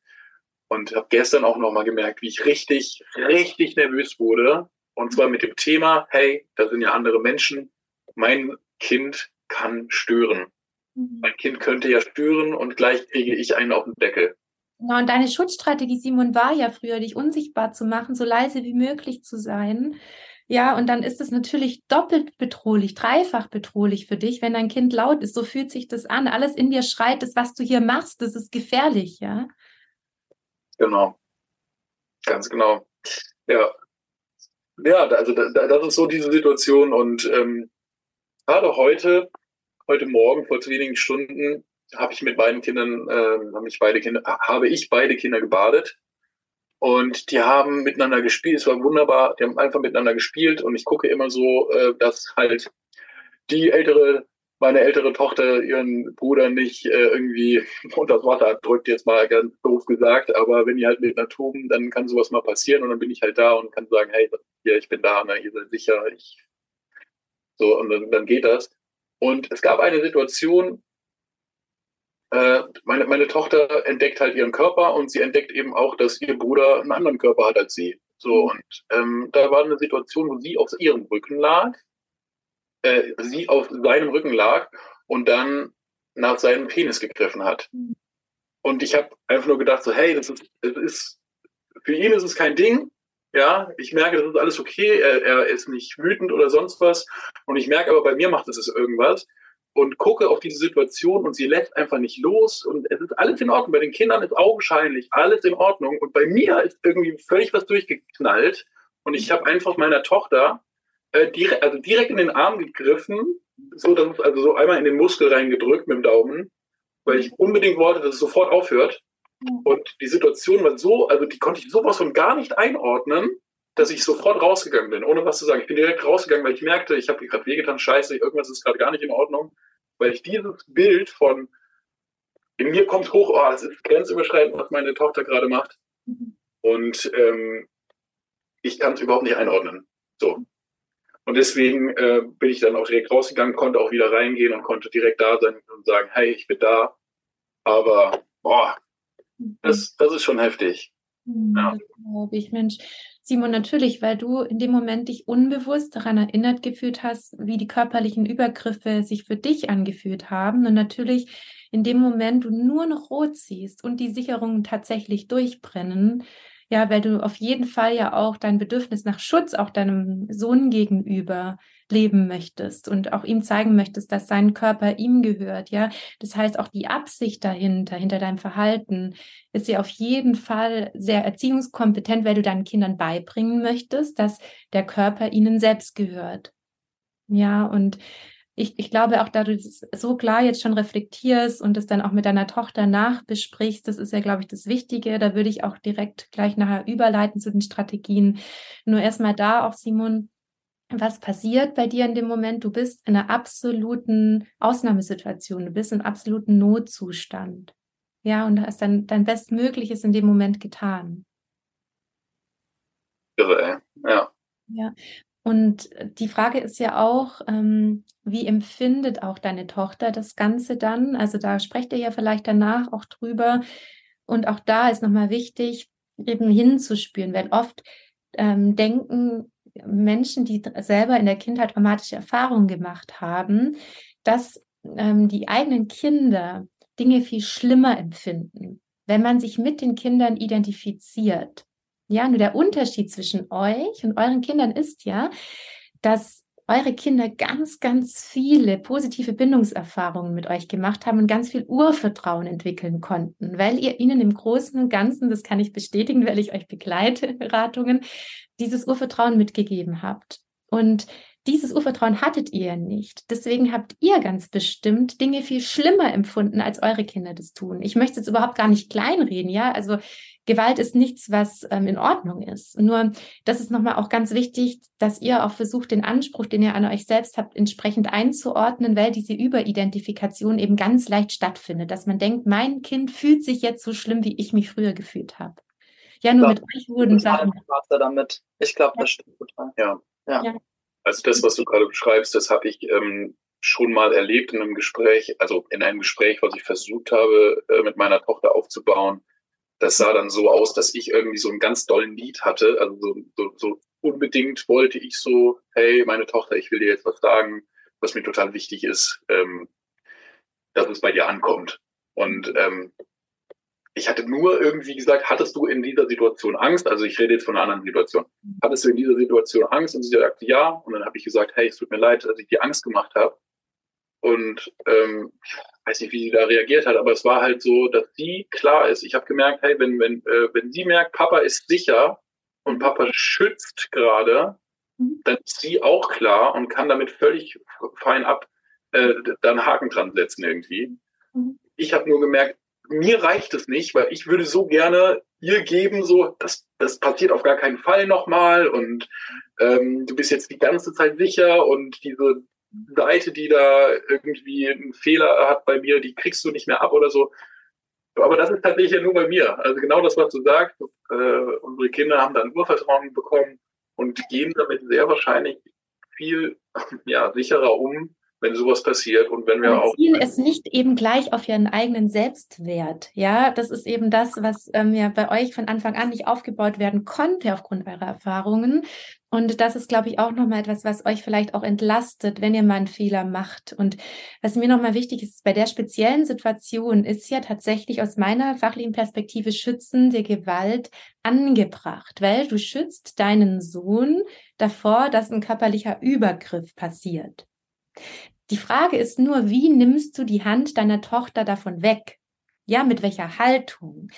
Und habe gestern auch nochmal gemerkt, wie ich richtig, richtig nervös wurde. Und zwar mit dem Thema, hey, da sind ja andere Menschen. Mein Kind kann stören. Mhm. Mein Kind könnte ja stören und gleich kriege ich einen auf den Deckel. Genau, und deine Schutzstrategie, Simon, war ja früher, dich unsichtbar zu machen, so leise wie möglich zu sein. Ja, und dann ist es natürlich doppelt bedrohlich, dreifach bedrohlich für dich, wenn dein Kind laut ist. So fühlt sich das an. Alles in dir schreit, das, was du hier machst, das ist gefährlich, ja. Genau. Ganz genau. Ja. Ja, also da, das ist so diese Situation und ähm, gerade heute, heute Morgen vor zu wenigen Stunden habe ich mit beiden Kindern, äh, habe ich beide Kinder, habe ich beide Kinder gebadet Und die haben miteinander gespielt. Es war wunderbar. Die haben einfach miteinander gespielt. Und ich gucke immer so, äh, dass halt die ältere, meine ältere Tochter ihren Bruder nicht äh, irgendwie unter das Wasser drückt, jetzt mal ganz doof gesagt. Aber wenn die halt mit einer toben, dann kann sowas mal passieren. Und dann bin ich halt da und kann sagen, hey, hier, ich bin da, ne, ihr seid sicher. Ich, so, und dann, dann geht das. Und es gab eine Situation, äh, meine, meine Tochter entdeckt halt ihren Körper und sie entdeckt eben auch, dass ihr Bruder einen anderen Körper hat als sie. So, mhm. und ähm, da war eine Situation, wo sie auf ihrem Rücken lag, äh, sie auf seinem Rücken lag und dann nach seinem Penis gegriffen hat. Mhm. Und ich habe einfach nur gedacht, so, hey, das ist, das ist, für ihn ist es kein Ding. Ja, ich merke, das ist alles okay. Er, er ist nicht wütend oder sonst was. Und ich merke aber, bei mir macht es irgendwas und gucke auf diese Situation und sie lässt einfach nicht los und es ist alles in Ordnung. Bei den Kindern ist augenscheinlich alles in Ordnung und bei mir ist irgendwie völlig was durchgeknallt und ich habe einfach meiner Tochter äh, direkt, also direkt in den Arm gegriffen, so dass es also so einmal in den Muskel reingedrückt mit dem Daumen, weil ich unbedingt wollte, dass es sofort aufhört. Und die Situation war so, also die konnte ich sowas von gar nicht einordnen dass ich sofort rausgegangen bin, ohne was zu sagen. Ich bin direkt rausgegangen, weil ich merkte, ich habe gerade wehgetan, scheiße, irgendwas ist gerade gar nicht in Ordnung, weil ich dieses Bild von, in mir kommt hoch, oh, das ist grenzüberschreitend, was meine Tochter gerade macht. Und ähm, ich kann es überhaupt nicht einordnen. So. Und deswegen äh, bin ich dann auch direkt rausgegangen, konnte auch wieder reingehen und konnte direkt da sein und sagen, hey, ich bin da. Aber boah, das, das ist schon heftig. Ja. glaube ich, Mensch. Simon, natürlich, weil du in dem Moment dich unbewusst daran erinnert gefühlt hast, wie die körperlichen Übergriffe sich für dich angefühlt haben. Und natürlich in dem Moment du nur noch rot siehst und die Sicherungen tatsächlich durchbrennen, ja, weil du auf jeden Fall ja auch dein Bedürfnis nach Schutz auch deinem Sohn gegenüber leben möchtest und auch ihm zeigen möchtest, dass sein Körper ihm gehört, ja. Das heißt, auch die Absicht dahinter, hinter deinem Verhalten, ist ja auf jeden Fall sehr erziehungskompetent, weil du deinen Kindern beibringen möchtest, dass der Körper ihnen selbst gehört. Ja, und ich, ich glaube auch, da du das so klar jetzt schon reflektierst und es dann auch mit deiner Tochter nachbesprichst, das ist ja, glaube ich, das Wichtige. Da würde ich auch direkt gleich nachher überleiten zu den Strategien. Nur erstmal da auch, Simon, was passiert bei dir in dem Moment? Du bist in einer absoluten Ausnahmesituation, du bist in einem absoluten Notzustand. Ja, und hast dann dein Bestmögliches in dem Moment getan. Irre, ja. Ja. Und die Frage ist ja auch, ähm, wie empfindet auch deine Tochter das Ganze dann? Also da sprecht ihr ja vielleicht danach auch drüber. Und auch da ist nochmal wichtig, eben hinzuspüren, weil oft ähm, denken Menschen, die selber in der Kindheit traumatische Erfahrungen gemacht haben, dass ähm, die eigenen Kinder Dinge viel schlimmer empfinden, wenn man sich mit den Kindern identifiziert. Ja, nur der Unterschied zwischen euch und euren Kindern ist ja, dass eure Kinder ganz, ganz viele positive Bindungserfahrungen mit euch gemacht haben und ganz viel Urvertrauen entwickeln konnten, weil ihr ihnen im Großen und Ganzen, das kann ich bestätigen, weil ich euch begleite, Beratungen, dieses Urvertrauen mitgegeben habt. Und dieses Urvertrauen hattet ihr nicht. Deswegen habt ihr ganz bestimmt Dinge viel schlimmer empfunden, als eure Kinder das tun. Ich möchte jetzt überhaupt gar nicht kleinreden, ja. Also Gewalt ist nichts, was ähm, in Ordnung ist. Nur, das ist nochmal auch ganz wichtig, dass ihr auch versucht, den Anspruch, den ihr an euch selbst habt, entsprechend einzuordnen, weil diese Überidentifikation eben ganz leicht stattfindet, dass man denkt, mein Kind fühlt sich jetzt so schlimm, wie ich mich früher gefühlt habe. Ja, nur glaub, mit euch wurden Sachen. Damit. Ich glaube, das stimmt total. Ja. ja. ja. Also das, was du gerade beschreibst, das habe ich ähm, schon mal erlebt in einem Gespräch, also in einem Gespräch, was ich versucht habe, äh, mit meiner Tochter aufzubauen. Das sah dann so aus, dass ich irgendwie so einen ganz dollen Lied hatte. Also so, so, so unbedingt wollte ich so, hey, meine Tochter, ich will dir jetzt was sagen, was mir total wichtig ist, ähm, dass es bei dir ankommt. Und ähm, ich hatte nur irgendwie gesagt, hattest du in dieser Situation Angst? Also ich rede jetzt von einer anderen Situation. Hattest du in dieser Situation Angst? Und sie sagte ja. Und dann habe ich gesagt, hey, es tut mir leid, dass ich dir Angst gemacht habe. Und ähm, ich weiß nicht, wie sie da reagiert hat, aber es war halt so, dass sie klar ist. Ich habe gemerkt, hey, wenn, wenn, äh, wenn sie merkt, Papa ist sicher und Papa schützt gerade, mhm. dann ist sie auch klar und kann damit völlig fein ab äh, dann Haken dran setzen irgendwie. Mhm. Ich habe nur gemerkt, mir reicht es nicht, weil ich würde so gerne ihr geben, so, das, das passiert auf gar keinen Fall nochmal und ähm, du bist jetzt die ganze Zeit sicher und diese Seite, die da irgendwie einen Fehler hat bei mir, die kriegst du nicht mehr ab oder so. Aber das ist tatsächlich ja nur bei mir. Also genau das, was du sagst, äh, unsere Kinder haben dann Urvertrauen bekommen und gehen damit sehr wahrscheinlich viel ja, sicherer um, wenn sowas passiert und wenn wir auch. Ziehen es nicht eben gleich auf ihren eigenen Selbstwert. Ja, das ist eben das, was ähm, ja bei euch von Anfang an nicht aufgebaut werden konnte aufgrund eurer Erfahrungen. Und das ist, glaube ich, auch nochmal etwas, was euch vielleicht auch entlastet, wenn ihr mal einen Fehler macht. Und was mir nochmal wichtig ist, bei der speziellen Situation ist ja tatsächlich aus meiner fachlichen Perspektive schützende Gewalt angebracht, weil du schützt deinen Sohn davor, dass ein körperlicher Übergriff passiert. Die Frage ist nur, wie nimmst du die Hand deiner Tochter davon weg? Ja, mit welcher Haltung?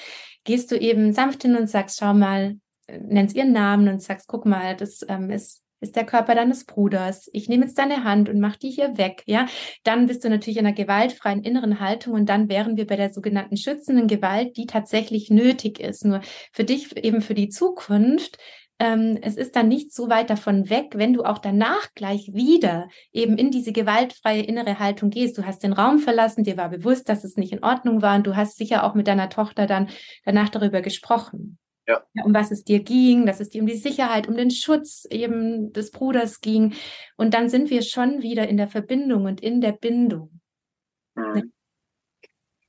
Gehst du eben sanft hin und sagst, schau mal, äh, nennst ihren Namen und sagst, guck mal, das ähm, ist, ist der Körper deines Bruders. Ich nehme jetzt deine Hand und mach die hier weg. Ja, dann bist du natürlich in einer gewaltfreien inneren Haltung und dann wären wir bei der sogenannten schützenden Gewalt, die tatsächlich nötig ist. Nur für dich eben für die Zukunft ähm, es ist dann nicht so weit davon weg, wenn du auch danach gleich wieder eben in diese gewaltfreie innere Haltung gehst. Du hast den Raum verlassen, dir war bewusst, dass es nicht in Ordnung war und du hast sicher auch mit deiner Tochter dann danach darüber gesprochen. Ja. Um was es dir ging, dass es dir um die Sicherheit, um den Schutz eben des Bruders ging. Und dann sind wir schon wieder in der Verbindung und in der Bindung. Mhm.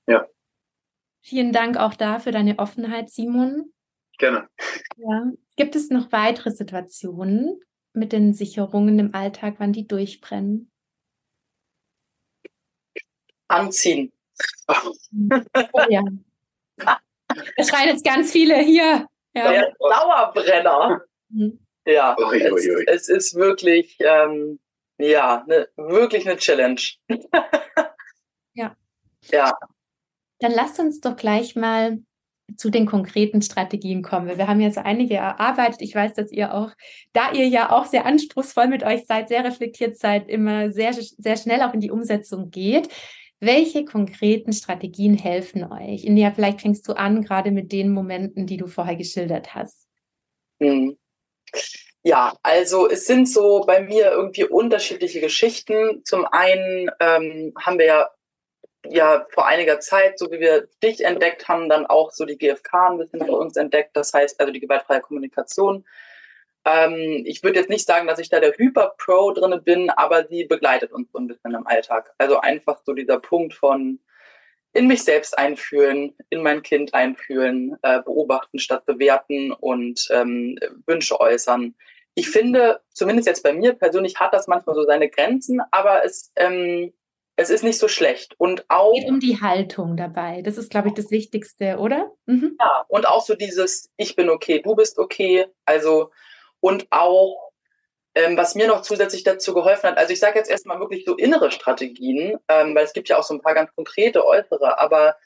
Ja. Vielen Dank auch da für deine Offenheit, Simon. Gerne. Ja. Gibt es noch weitere Situationen mit den Sicherungen im Alltag, wann die durchbrennen? Anziehen. Oh, ja. Es schreien jetzt ganz viele hier. Ja. Der Dauerbrenner. Mhm. Ja, ui, ui, ui. Es, es, ist wirklich, ähm, ja, ne, wirklich eine Challenge. ja. Ja. Dann lasst uns doch gleich mal zu den konkreten Strategien kommen. Wir haben ja so einige erarbeitet. Ich weiß, dass ihr auch, da ihr ja auch sehr anspruchsvoll mit euch seid, sehr reflektiert seid, immer sehr, sehr schnell auch in die Umsetzung geht. Welche konkreten Strategien helfen euch? In der vielleicht fängst du an, gerade mit den Momenten, die du vorher geschildert hast. Hm. Ja, also es sind so bei mir irgendwie unterschiedliche Geschichten. Zum einen ähm, haben wir ja ja vor einiger Zeit, so wie wir dich entdeckt haben, dann auch so die GfK ein bisschen bei uns entdeckt. Das heißt also die gewaltfreie Kommunikation. Ähm, ich würde jetzt nicht sagen, dass ich da der Hyper-Pro drinne bin, aber sie begleitet uns so ein bisschen im Alltag. Also einfach so dieser Punkt von in mich selbst einfühlen, in mein Kind einfühlen, äh, beobachten statt bewerten und ähm, Wünsche äußern. Ich finde, zumindest jetzt bei mir persönlich hat das manchmal so seine Grenzen, aber es ähm, es ist nicht so schlecht. Und auch. Es geht um die Haltung dabei. Das ist, glaube ich, das Wichtigste, oder? Mhm. Ja, und auch so dieses, ich bin okay, du bist okay. Also, und auch, ähm, was mir noch zusätzlich dazu geholfen hat, also ich sage jetzt erstmal wirklich so innere Strategien, ähm, weil es gibt ja auch so ein paar ganz konkrete äußere, aber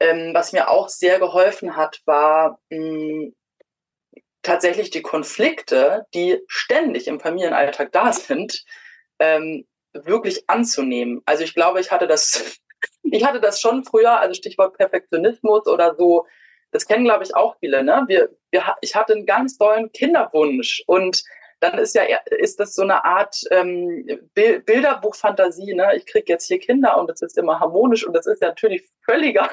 ähm, was mir auch sehr geholfen hat, war mh, hm, tatsächlich die Konflikte, die ständig im Familienalltag da sind, ähm, wirklich anzunehmen. Also ich glaube, ich hatte das, ich hatte das schon früher, also Stichwort Perfektionismus oder so. Das kennen, glaube ich, auch viele. Ne? Wir, wir, ich hatte einen ganz tollen Kinderwunsch und dann ist ja ist das so eine Art ähm, Bilderbuchfantasie. Ne? Ich kriege jetzt hier Kinder und es ist immer harmonisch und das ist natürlich völliger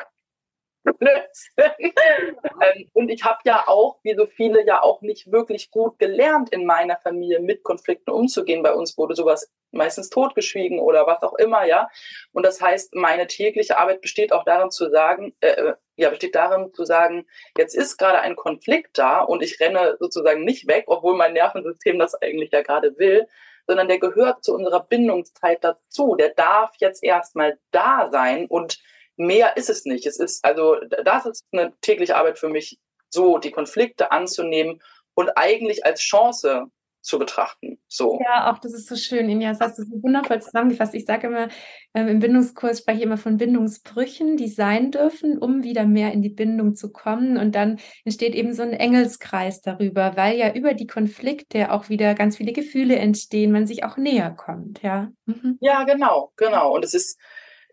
und ich habe ja auch, wie so viele, ja auch nicht wirklich gut gelernt in meiner Familie mit Konflikten umzugehen. Bei uns wurde sowas meistens totgeschwiegen oder was auch immer, ja. Und das heißt, meine tägliche Arbeit besteht auch darin zu sagen, äh, äh ja, besteht darin zu sagen, jetzt ist gerade ein Konflikt da und ich renne sozusagen nicht weg, obwohl mein Nervensystem das eigentlich ja gerade will, sondern der gehört zu unserer Bindungszeit dazu. Der darf jetzt erstmal da sein und mehr ist es nicht. Es ist, also, das ist eine tägliche Arbeit für mich, so die Konflikte anzunehmen und eigentlich als Chance zu betrachten. So. Ja, auch das ist so schön, Inja. Das hast du so wundervoll zusammengefasst. Ich sage immer, ähm, im Bindungskurs spreche ich immer von Bindungsbrüchen, die sein dürfen, um wieder mehr in die Bindung zu kommen. Und dann entsteht eben so ein Engelskreis darüber, weil ja über die Konflikte auch wieder ganz viele Gefühle entstehen, man sich auch näher kommt, ja. Mhm. Ja, genau, genau. Und es ist,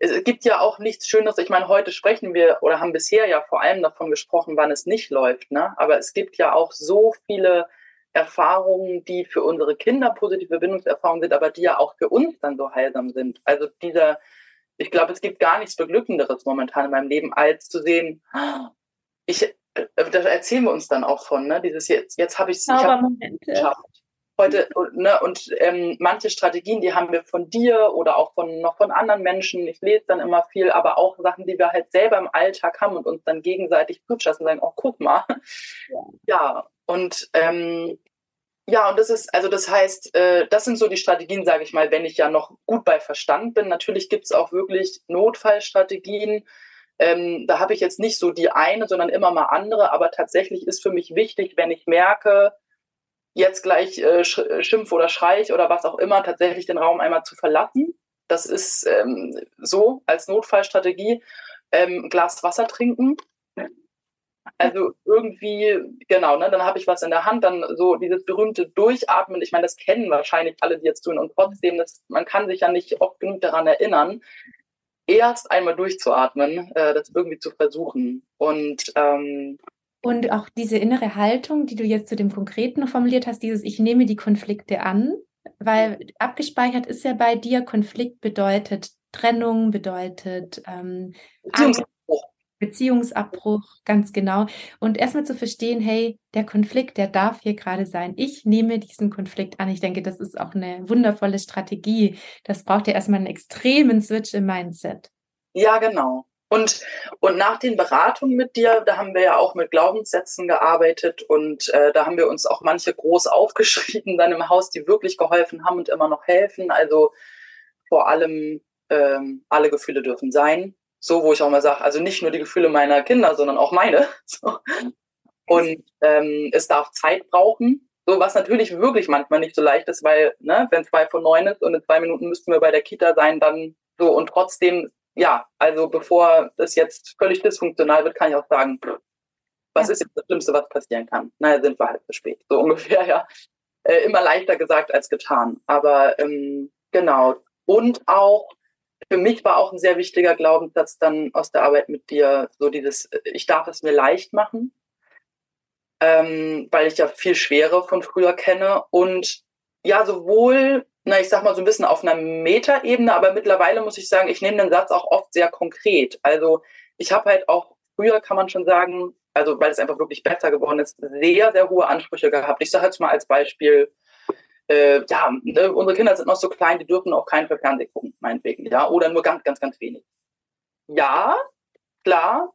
es gibt ja auch nichts Schönes. Ich meine, heute sprechen wir oder haben bisher ja vor allem davon gesprochen, wann es nicht läuft. Ne? Aber es gibt ja auch so viele Erfahrungen, die für unsere Kinder positive Bindungserfahrungen sind, aber die ja auch für uns dann so heilsam sind. Also dieser, ich glaube, es gibt gar nichts Beglückenderes momentan in meinem Leben, als zu sehen, ich, äh, da erzählen wir uns dann auch von, ne? Dieses jetzt, jetzt habe ich es geschafft. Heute, ne, und ähm, manche Strategien, die haben wir von dir oder auch von noch von anderen Menschen. Ich lese dann immer viel, aber auch Sachen, die wir halt selber im Alltag haben und uns dann gegenseitig zutschassen und sagen, oh, guck mal. Ja, ja und ähm, ja, und das ist, also das heißt, äh, das sind so die Strategien, sage ich mal, wenn ich ja noch gut bei Verstand bin. Natürlich gibt es auch wirklich Notfallstrategien. Ähm, da habe ich jetzt nicht so die eine, sondern immer mal andere. Aber tatsächlich ist für mich wichtig, wenn ich merke, jetzt gleich äh, schimpf oder schreich oder was auch immer, tatsächlich den Raum einmal zu verlassen. Das ist ähm, so als Notfallstrategie. Ähm, Glas Wasser trinken, also irgendwie, genau, ne, dann habe ich was in der Hand, dann so dieses berühmte Durchatmen. Ich meine, das kennen wahrscheinlich alle, die jetzt tun. Und trotzdem, das, man kann sich ja nicht oft genug daran erinnern, erst einmal durchzuatmen, äh, das irgendwie zu versuchen. Und ähm, und auch diese innere Haltung, die du jetzt zu dem Konkreten formuliert hast, dieses Ich nehme die Konflikte an, weil abgespeichert ist ja bei dir, Konflikt bedeutet Trennung, bedeutet ähm, Angst, Beziehungsabbruch, ganz genau. Und erstmal zu verstehen, hey, der Konflikt, der darf hier gerade sein. Ich nehme diesen Konflikt an. Ich denke, das ist auch eine wundervolle Strategie. Das braucht ja erstmal einen extremen Switch im Mindset. Ja, genau. Und, und nach den Beratungen mit dir, da haben wir ja auch mit Glaubenssätzen gearbeitet und äh, da haben wir uns auch manche groß aufgeschrieben dann im Haus, die wirklich geholfen haben und immer noch helfen. Also vor allem ähm, alle Gefühle dürfen sein so, wo ich auch mal sage, also nicht nur die Gefühle meiner Kinder, sondern auch meine. So. Und ähm, es darf Zeit brauchen, so was natürlich wirklich manchmal nicht so leicht ist, weil ne, wenn zwei von neun ist und in zwei Minuten müssten wir bei der Kita sein, dann so und trotzdem, ja, also bevor das jetzt völlig dysfunktional wird, kann ich auch sagen, was ja. ist jetzt das Schlimmste, was passieren kann? Naja, sind wir halt zu spät, so ungefähr, ja. Äh, immer leichter gesagt als getan. Aber ähm, genau. Und auch für mich war auch ein sehr wichtiger Glaubenssatz dann aus der Arbeit mit dir, so dieses, ich darf es mir leicht machen, ähm, weil ich ja viel Schwere von früher kenne und ja, sowohl, na, ich sag mal so ein bisschen auf einer Metaebene, aber mittlerweile muss ich sagen, ich nehme den Satz auch oft sehr konkret. Also ich habe halt auch früher, kann man schon sagen, also weil es einfach wirklich besser geworden ist, sehr, sehr hohe Ansprüche gehabt. Ich sage jetzt mal als Beispiel, äh, ja, ne, unsere Kinder sind noch so klein, die dürfen auch keinen Fernsehen gucken, meinetwegen, ja, oder nur ganz, ganz, ganz wenig. Ja, klar.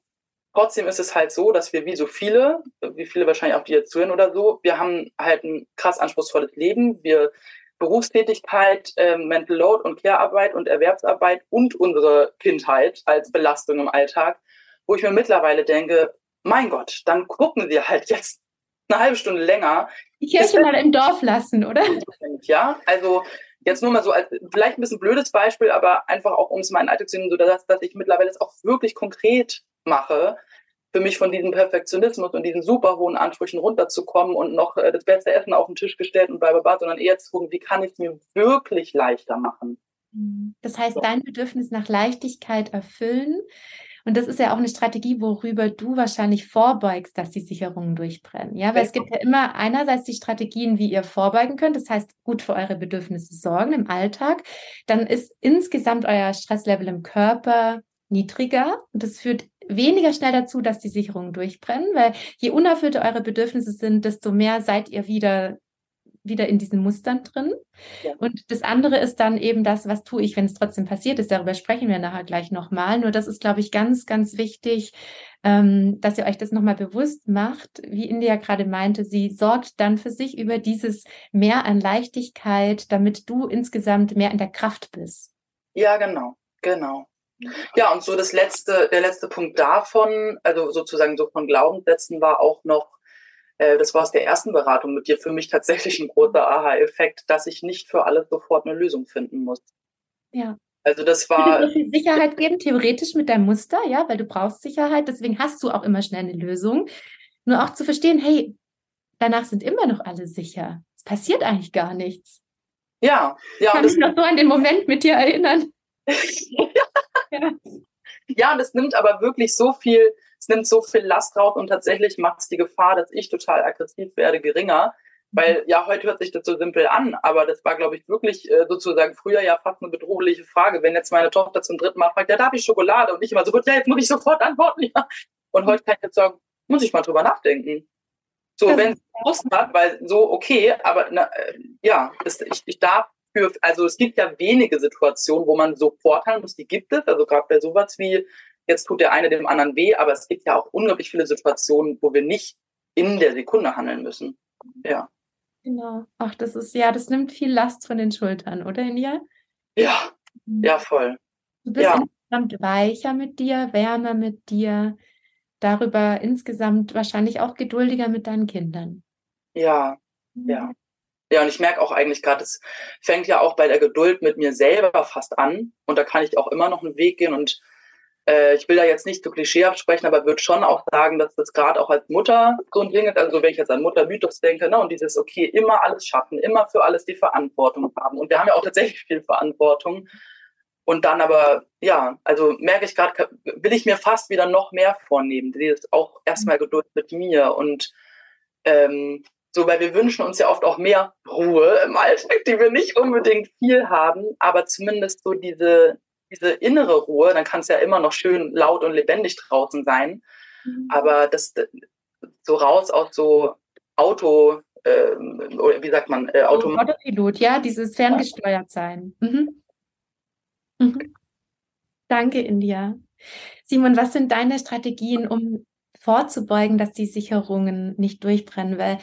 Trotzdem ist es halt so, dass wir wie so viele, wie viele wahrscheinlich auch die jetzt zuhören oder so, wir haben halt ein krass anspruchsvolles Leben. Wir Berufstätigkeit, äh, Mental Load und Care-Arbeit und Erwerbsarbeit und unsere Kindheit als Belastung im Alltag, wo ich mir mittlerweile denke, mein Gott, dann gucken wir halt jetzt eine halbe Stunde länger. Die Kirche mal im Dorf lassen, oder? Ja, also jetzt nur mal so als vielleicht ein bisschen blödes Beispiel, aber einfach auch, um es mal in Alltag zu nehmen, so dass, dass ich mittlerweile es auch wirklich konkret mache, für mich von diesem Perfektionismus und diesen super hohen Ansprüchen runterzukommen und noch äh, das beste Essen auf den Tisch gestellt und bla bla bla, sondern eher zu gucken, wie kann ich es mir wirklich leichter machen. Das heißt, dein Bedürfnis nach Leichtigkeit erfüllen, und das ist ja auch eine Strategie, worüber du wahrscheinlich vorbeugst, dass die Sicherungen durchbrennen. Ja, weil es gibt ja immer einerseits die Strategien, wie ihr vorbeugen könnt. Das heißt, gut für eure Bedürfnisse sorgen im Alltag. Dann ist insgesamt euer Stresslevel im Körper niedriger und das führt weniger schnell dazu, dass die Sicherungen durchbrennen, weil je unerfüllter eure Bedürfnisse sind, desto mehr seid ihr wieder wieder in diesen Mustern drin. Ja. Und das andere ist dann eben das, was tue ich, wenn es trotzdem passiert ist. Darüber sprechen wir nachher gleich nochmal. Nur das ist, glaube ich, ganz, ganz wichtig, ähm, dass ihr euch das nochmal bewusst macht. Wie India gerade meinte, sie sorgt dann für sich über dieses Mehr an Leichtigkeit, damit du insgesamt mehr in der Kraft bist. Ja, genau, genau. Ja, und so das letzte, der letzte Punkt davon, also sozusagen so von Glaubenssätzen war auch noch, äh, das war aus der ersten Beratung mit dir für mich tatsächlich ein großer Aha-Effekt, dass ich nicht für alles sofort eine Lösung finden muss. Ja. Also das war. Würde dir Sicherheit geben, theoretisch mit deinem Muster, ja, weil du brauchst Sicherheit, deswegen hast du auch immer schnell eine Lösung. Nur auch zu verstehen, hey, danach sind immer noch alle sicher. Es passiert eigentlich gar nichts. Ja, ja. Kann ich noch so an den Moment mit dir erinnern? Ja. ja, und es nimmt aber wirklich so viel, es nimmt so viel Last raus und tatsächlich macht es die Gefahr, dass ich total aggressiv werde, geringer. Weil ja, heute hört sich das so simpel an, aber das war, glaube ich, wirklich äh, sozusagen früher ja fast eine bedrohliche Frage. Wenn jetzt meine Tochter zum dritten Mal fragt, ja, darf ich Schokolade? Und ich immer so, ja, jetzt muss ich sofort antworten. Ja. Und heute kann ich jetzt sagen, muss ich mal drüber nachdenken. So, wenn es Lust hat, weil so okay, aber na, äh, ja, ist, ich, ich darf für, also es gibt ja wenige Situationen, wo man sofort handeln muss, die gibt es, also gerade bei sowas wie, jetzt tut der eine dem anderen weh, aber es gibt ja auch unglaublich viele Situationen, wo wir nicht in der Sekunde handeln müssen. Ja. Genau. Ach, das ist, ja, das nimmt viel Last von den Schultern, oder, India? Ja, mhm. ja, voll. Du bist ja. insgesamt weicher mit dir, wärmer mit dir, darüber insgesamt wahrscheinlich auch geduldiger mit deinen Kindern. Ja, mhm. ja. Ja, und ich merke auch eigentlich gerade, es fängt ja auch bei der Geduld mit mir selber fast an. Und da kann ich auch immer noch einen Weg gehen. Und äh, ich will da jetzt nicht so klischeehaft sprechen, aber würde schon auch sagen, dass das gerade auch als Mutter so ein Ding ist. Also wenn ich jetzt an Muttermythos denke, ne, und dieses, okay, immer alles schaffen, immer für alles die Verantwortung haben. Und wir haben ja auch tatsächlich viel Verantwortung. Und dann aber, ja, also merke ich gerade, will ich mir fast wieder noch mehr vornehmen. Dieses auch erstmal Geduld mit mir und ähm, so, weil wir wünschen uns ja oft auch mehr Ruhe im Alltag, die wir nicht unbedingt viel haben, aber zumindest so diese, diese innere Ruhe, dann kann es ja immer noch schön laut und lebendig draußen sein. Mhm. Aber das so raus aus so Auto, oder wie sagt man, äh, Auto Autopilot, ja, dieses ferngesteuert sein. Mhm. Mhm. Danke, India. Simon, was sind deine Strategien, um vorzubeugen, dass die Sicherungen nicht durchbrennen? Weil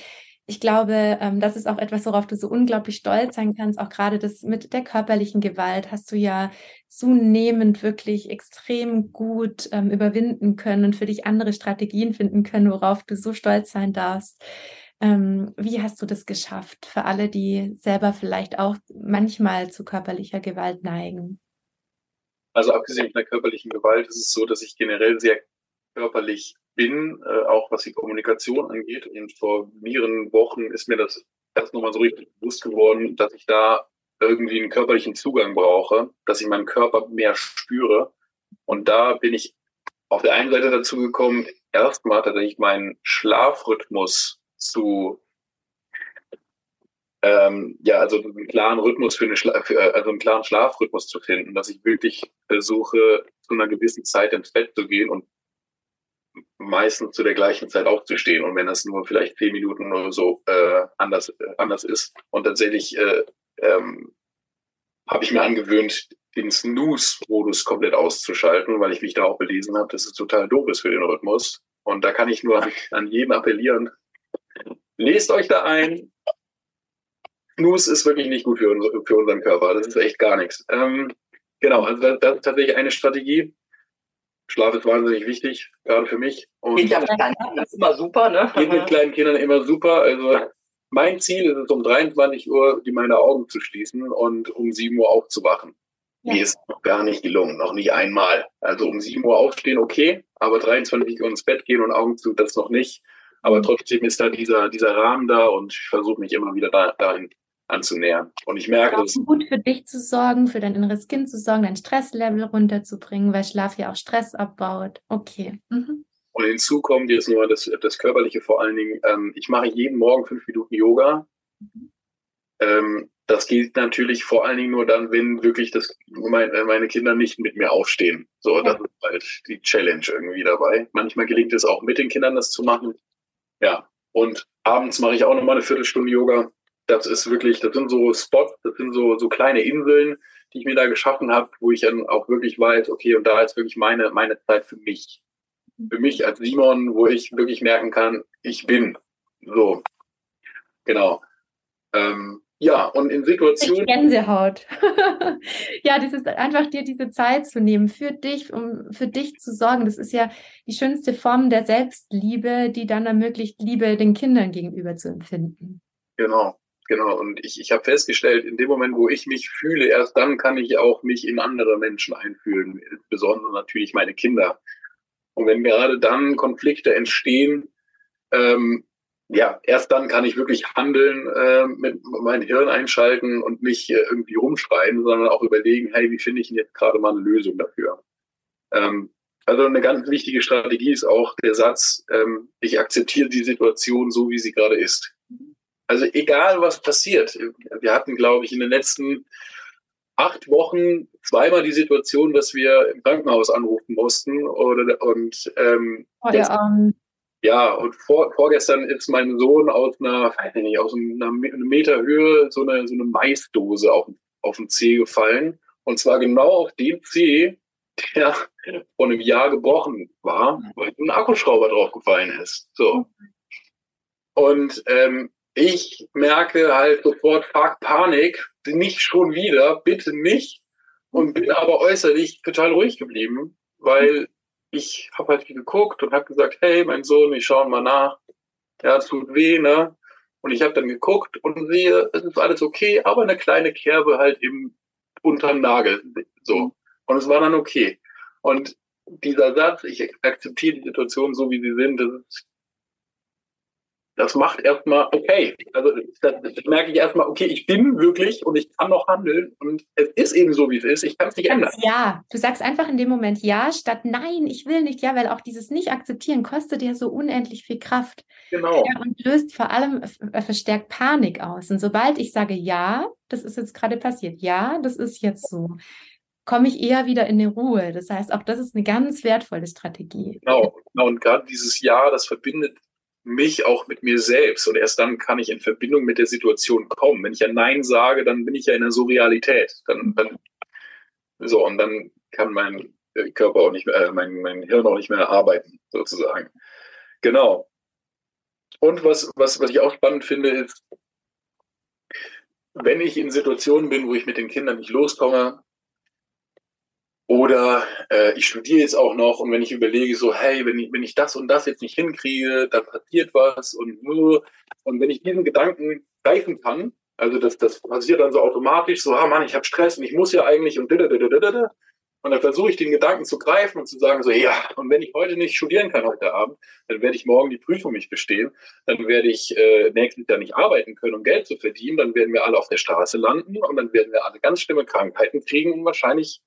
ich glaube, ähm, das ist auch etwas, worauf du so unglaublich stolz sein kannst. Auch gerade das mit der körperlichen Gewalt hast du ja zunehmend wirklich extrem gut ähm, überwinden können und für dich andere Strategien finden können, worauf du so stolz sein darfst. Ähm, wie hast du das geschafft für alle, die selber vielleicht auch manchmal zu körperlicher Gewalt neigen? Also abgesehen von der körperlichen Gewalt ist es so, dass ich generell sehr körperlich bin, äh, auch was die Kommunikation angeht. Und vor mehreren Wochen ist mir das erst nochmal so richtig bewusst geworden, dass ich da irgendwie einen körperlichen Zugang brauche, dass ich meinen Körper mehr spüre. Und da bin ich auf der einen Seite dazu gekommen, erstmal tatsächlich meinen Schlafrhythmus zu ähm, ja, also einen klaren Rhythmus für eine Schla für, also einen klaren Schlafrhythmus zu finden, dass ich wirklich versuche, zu einer gewissen Zeit ins Bett zu gehen und meistens zu der gleichen Zeit aufzustehen. Und wenn das nur vielleicht zehn Minuten oder so äh, anders, äh, anders ist. Und tatsächlich äh, ähm, habe ich mir angewöhnt, den Snooze-Modus komplett auszuschalten, weil ich mich da auch belesen habe, dass es total doof ist für den Rhythmus. Und da kann ich nur an, an jeden appellieren. Lest euch da ein, Snooze ist wirklich nicht gut für, für unseren Körper. Das ist echt gar nichts. Ähm, genau, also das, das, ist tatsächlich eine Strategie. Schlaf ist wahnsinnig wichtig, gerade für mich. Und geht ja mit kleinen Kindern immer super, ne? Geht mit kleinen Kindern immer super. Also mein Ziel ist es, um 23 Uhr die meine Augen zu schließen und um 7 Uhr aufzuwachen. Ja. Mir ist noch gar nicht gelungen, noch nicht einmal. Also um 7 Uhr aufstehen, okay, aber 23 Uhr ins Bett gehen und Augen zu, das noch nicht. Aber mhm. trotzdem ist da dieser, dieser Rahmen da und ich versuche mich immer wieder da, dahin anzunähern. Und ich merke, es ist gut für dich zu sorgen, für dein inneres Kind zu sorgen, dein Stresslevel runterzubringen, weil Schlaf ja auch Stress abbaut. Okay. Mhm. Und hinzu kommt jetzt nur das, das Körperliche vor allen Dingen. Ähm, ich mache jeden Morgen fünf Minuten Yoga. Mhm. Ähm, das geht natürlich vor allen Dingen nur dann, wenn wirklich das, mein, äh, meine Kinder nicht mit mir aufstehen. So, ja. das ist halt die Challenge irgendwie dabei. Manchmal gelingt es auch mit den Kindern, das zu machen. Ja. Und abends mache ich auch nochmal eine Viertelstunde Yoga das ist wirklich, das sind so Spots, das sind so, so kleine Inseln, die ich mir da geschaffen habe, wo ich dann auch wirklich weiß, okay, und da ist wirklich meine, meine Zeit für mich. Für mich als Simon, wo ich wirklich merken kann, ich bin. So. Genau. Ähm, ja, und in Situationen. Gänsehaut. ja, das ist einfach dir diese Zeit zu nehmen für dich, um für dich zu sorgen. Das ist ja die schönste Form der Selbstliebe, die dann ermöglicht, Liebe den Kindern gegenüber zu empfinden. Genau. Genau, und ich, ich habe festgestellt, in dem Moment, wo ich mich fühle, erst dann kann ich auch mich in andere Menschen einfühlen, besonders natürlich meine Kinder. Und wenn gerade dann Konflikte entstehen, ähm, ja, erst dann kann ich wirklich handeln, äh, mit meinem Hirn einschalten und nicht äh, irgendwie rumschreien, sondern auch überlegen, hey, wie finde ich denn jetzt gerade mal eine Lösung dafür? Ähm, also eine ganz wichtige Strategie ist auch der Satz, ähm, ich akzeptiere die Situation so, wie sie gerade ist. Also egal, was passiert. Wir hatten, glaube ich, in den letzten acht Wochen zweimal die Situation, dass wir im Krankenhaus anrufen mussten oder und ähm, Arm. Ja, und vor, vorgestern ist mein Sohn aus einer, weiß nicht, aus einer Meter Höhe so eine, so eine Maisdose auf, auf den Zeh gefallen. Und zwar genau auf den Zeh, der vor einem Jahr gebrochen war, weil ein Akkuschrauber draufgefallen ist. So. Und ähm, ich merke halt sofort, fuck, Panik, nicht schon wieder, bitte nicht. Und bin aber äußerlich total ruhig geblieben, weil ich habe halt geguckt und habe gesagt, hey, mein Sohn, ich schaue mal nach. Ja, es tut weh, ne? Und ich habe dann geguckt und sehe, es ist alles okay, aber eine kleine Kerbe halt im unterm Nagel. So. Und es war dann okay. Und dieser Satz, ich akzeptiere die Situation so, wie sie sind, das ist das macht erstmal, okay, also das, das merke ich erstmal, okay, ich bin wirklich und ich kann noch handeln und es ist eben so, wie es ist, ich kann es nicht ändern. Ja, du sagst einfach in dem Moment ja statt nein, ich will nicht, ja, weil auch dieses Nicht-Akzeptieren kostet ja so unendlich viel Kraft. Genau. Ja, und löst vor allem äh, verstärkt Panik aus. Und sobald ich sage ja, das ist jetzt gerade passiert, ja, das ist jetzt so, komme ich eher wieder in die Ruhe. Das heißt, auch das ist eine ganz wertvolle Strategie. Genau, genau. und gerade dieses Ja, das verbindet mich auch mit mir selbst. Und erst dann kann ich in Verbindung mit der Situation kommen. Wenn ich ja Nein sage, dann bin ich ja in der Surrealität. Dann, dann so, und dann kann mein Körper auch nicht mehr, äh, mein, mein Hirn auch nicht mehr arbeiten, sozusagen. Genau. Und was, was, was ich auch spannend finde, ist, wenn ich in Situationen bin, wo ich mit den Kindern nicht loskomme, oder äh, ich studiere jetzt auch noch und wenn ich überlege, so, hey, wenn ich, wenn ich das und das jetzt nicht hinkriege, dann passiert was und. Und wenn ich diesen Gedanken greifen kann, also das, das passiert dann so automatisch, so, ah Mann, ich habe Stress und ich muss ja eigentlich und und dann versuche ich den Gedanken zu greifen und zu sagen, so, ja, und wenn ich heute nicht studieren kann heute Abend, dann werde ich morgen die Prüfung nicht bestehen, dann werde ich äh, nächstes Jahr nicht arbeiten können, um Geld zu verdienen, dann werden wir alle auf der Straße landen und dann werden wir alle ganz schlimme Krankheiten kriegen und wahrscheinlich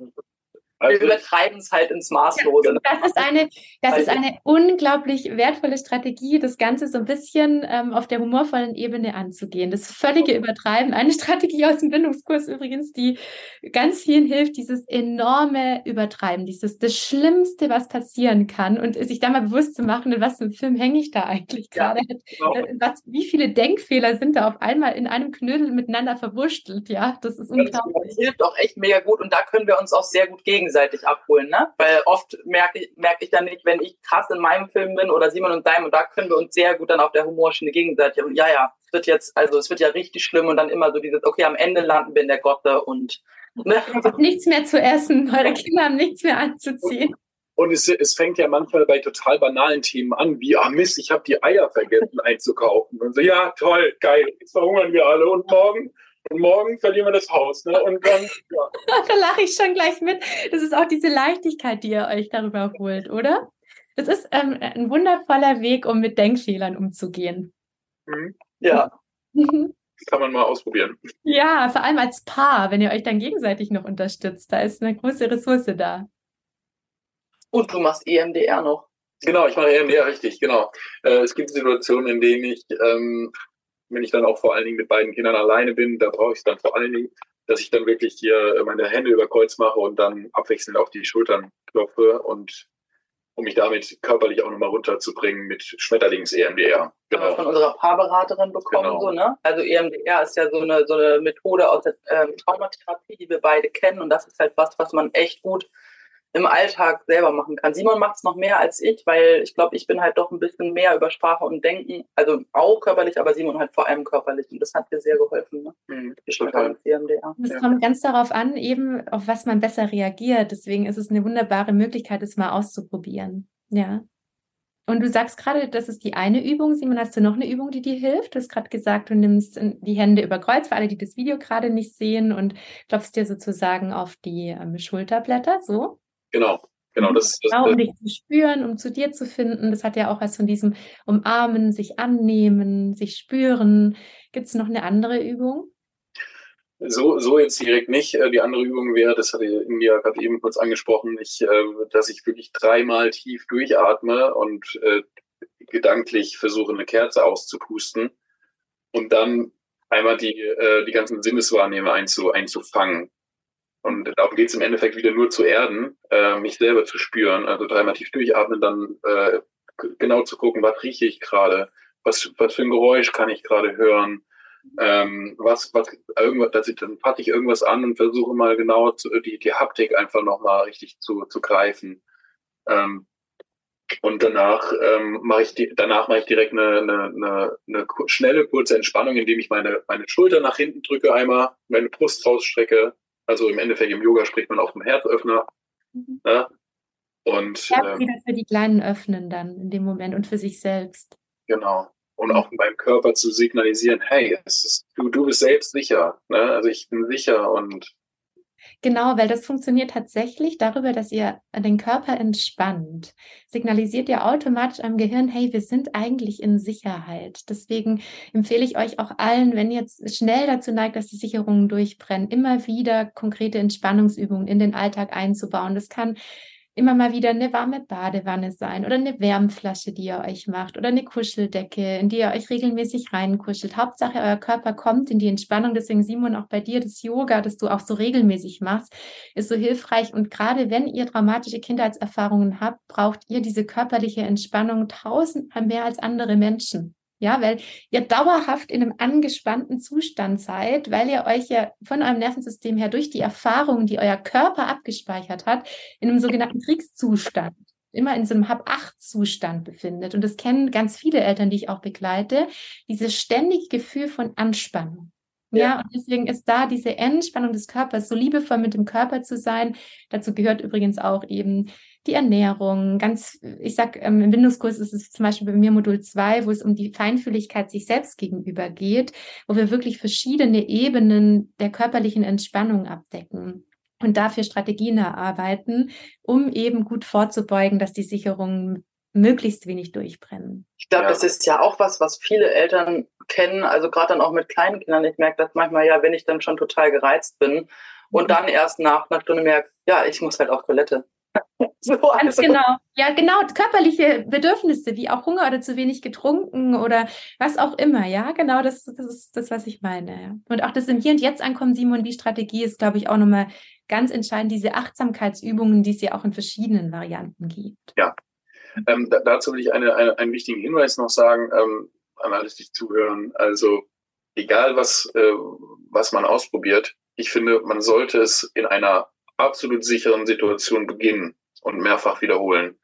Mm-hmm. Wir übertreiben es halt ins Maßlose. Das ist eine, das ist eine unglaublich wertvolle Strategie, das Ganze so ein bisschen ähm, auf der humorvollen Ebene anzugehen. Das völlige Übertreiben. Eine Strategie aus dem Bindungskurs übrigens, die ganz vielen hilft, dieses enorme Übertreiben, dieses das Schlimmste, was passieren kann und sich da mal bewusst zu machen, in was für einem Film hänge ich da eigentlich gerade? Ja, genau. was, wie viele Denkfehler sind da auf einmal in einem Knödel miteinander verwurschtelt? Ja, das ist unglaublich. Das hilft auch echt mega gut und da können wir uns auch sehr gut gegen gegenseitig abholen, ne? Weil oft merke ich, merke ich dann nicht, wenn ich krass in meinem Film bin oder Simon und deinem und da können wir uns sehr gut dann auf der Humorschiene gegenseitig und ja, ja, es wird jetzt, also es wird ja richtig schlimm und dann immer so dieses, okay, am Ende landen wir in der Gotte und ne? nichts mehr zu essen, eure Kinder haben nichts mehr anzuziehen. Und es, es, fängt ja manchmal bei total banalen Themen an, wie, ah Mist, ich habe die Eier vergessen einzukaufen. Und so, ja, toll, geil, jetzt verhungern wir alle. Und morgen und morgen verlieren wir das Haus. Ne? Und dann, ja. da lache ich schon gleich mit. Das ist auch diese Leichtigkeit, die ihr euch darüber holt, oder? Das ist ähm, ein wundervoller Weg, um mit Denkfehlern umzugehen. Mhm. Ja. Kann man mal ausprobieren. Ja, vor allem als Paar, wenn ihr euch dann gegenseitig noch unterstützt. Da ist eine große Ressource da. Und du machst EMDR noch. Genau, ich mache EMDR richtig, genau. Äh, es gibt Situationen, in denen ich ähm, wenn ich dann auch vor allen Dingen mit beiden Kindern alleine bin, da brauche ich es dann vor allen Dingen, dass ich dann wirklich hier meine Hände über Kreuz mache und dann abwechselnd auf die Schultern klopfe und um mich damit körperlich auch nochmal runterzubringen mit Schmetterlings-EMDR. Genau. Von unserer Paarberaterin bekommen, genau. so, ne? Also EMDR ist ja so eine, so eine Methode aus der ähm, Traumatherapie, die wir beide kennen und das ist halt was, was man echt gut im Alltag selber machen kann. Simon macht es noch mehr als ich, weil ich glaube, ich bin halt doch ein bisschen mehr über Sprache und Denken, also auch körperlich, aber Simon halt vor allem körperlich und das hat mir sehr geholfen. Ne? Mhm, Es kommt ganz darauf an, eben auf was man besser reagiert. Deswegen ist es eine wunderbare Möglichkeit, es mal auszuprobieren. Ja. Und du sagst gerade, das ist die eine Übung. Simon, hast du noch eine Übung, die dir hilft? Du hast gerade gesagt, du nimmst die Hände über Kreuz, für alle, die das Video gerade nicht sehen, und klopfst dir sozusagen auf die ähm, Schulterblätter, so? Genau. Genau, das, das, genau, um dich zu spüren, um zu dir zu finden. Das hat ja auch was von diesem Umarmen, sich annehmen, sich spüren. Gibt es noch eine andere Übung? So, so jetzt direkt nicht. Äh, die andere Übung wäre, das hatte India gerade eben kurz angesprochen, ich, äh, dass ich wirklich dreimal tief durchatme und äh, gedanklich versuche, eine Kerze auszupusten und dann einmal die, die ganzen Sinneswahrnehmer einzu, einzufangen. Und darum geht es im Endeffekt wieder nur zu erden, äh, mich selber zu spüren. Also dreimal tief durchatmen, dann äh, genau zu gucken, was rieche ich gerade, was, was für ein Geräusch kann ich gerade hören, ähm, was, was, irgendwas, dass ich, dann fasse ich irgendwas an und versuche mal genau zu, die, die Haptik einfach nochmal richtig zu, zu greifen. Ähm, und danach ähm, mache ich die, danach mache ich direkt eine, eine, eine, eine schnelle, kurze Entspannung, indem ich meine, meine Schulter nach hinten drücke, einmal meine Brust rausstrecke. Also im Endeffekt im Yoga spricht man auch vom Herzöffner. Mhm. Ja? Und Herz ähm, wieder für die Kleinen öffnen dann in dem Moment und für sich selbst. Genau. Und auch beim Körper zu signalisieren, hey, es ist, du, du bist selbst sicher. Ne? Also ich bin sicher und Genau, weil das funktioniert tatsächlich darüber, dass ihr den Körper entspannt. Signalisiert ihr automatisch am Gehirn, hey, wir sind eigentlich in Sicherheit. Deswegen empfehle ich euch auch allen, wenn ihr jetzt schnell dazu neigt, dass die Sicherungen durchbrennen, immer wieder konkrete Entspannungsübungen in den Alltag einzubauen. Das kann immer mal wieder eine warme Badewanne sein oder eine Wärmflasche, die ihr euch macht oder eine Kuscheldecke, in die ihr euch regelmäßig reinkuschelt. Hauptsache, euer Körper kommt in die Entspannung. Deswegen, Simon, auch bei dir das Yoga, das du auch so regelmäßig machst, ist so hilfreich. Und gerade wenn ihr dramatische Kindheitserfahrungen habt, braucht ihr diese körperliche Entspannung tausendmal mehr als andere Menschen. Ja, weil ihr dauerhaft in einem angespannten Zustand seid, weil ihr euch ja von eurem Nervensystem her durch die Erfahrungen, die euer Körper abgespeichert hat, in einem sogenannten Kriegszustand, immer in so einem Hab-Acht-Zustand befindet. Und das kennen ganz viele Eltern, die ich auch begleite, dieses ständige Gefühl von Anspannung. Ja. ja, und deswegen ist da diese Entspannung des Körpers, so liebevoll mit dem Körper zu sein. Dazu gehört übrigens auch eben die Ernährung, ganz, ich sag, ähm, im Bindungskurs ist es zum Beispiel bei mir Modul 2, wo es um die Feinfühligkeit sich selbst gegenüber geht, wo wir wirklich verschiedene Ebenen der körperlichen Entspannung abdecken und dafür Strategien erarbeiten, um eben gut vorzubeugen, dass die Sicherungen möglichst wenig durchbrennen. Ich glaube, das ist ja auch was, was viele Eltern kennen, also gerade dann auch mit kleinen Kindern. Ich merke das manchmal ja, wenn ich dann schon total gereizt bin und mhm. dann erst nach einer Stunde merke, ja, ich muss halt auf Toilette. so, Ganz also. genau. Ja, genau. Körperliche Bedürfnisse, wie auch Hunger oder zu wenig getrunken oder was auch immer. Ja, genau. Das, das ist das, was ich meine. Und auch das im Hier und Jetzt ankommen, Simon, die Strategie ist, glaube ich, auch nochmal ganz entscheidend. Diese Achtsamkeitsübungen, die es ja auch in verschiedenen Varianten gibt. Ja. Ähm, da, dazu will ich eine, eine, einen wichtigen Hinweis noch sagen ähm, an alle, die zuhören. Also, egal was, äh, was man ausprobiert, ich finde, man sollte es in einer absolut sicheren Situation beginnen und mehrfach wiederholen.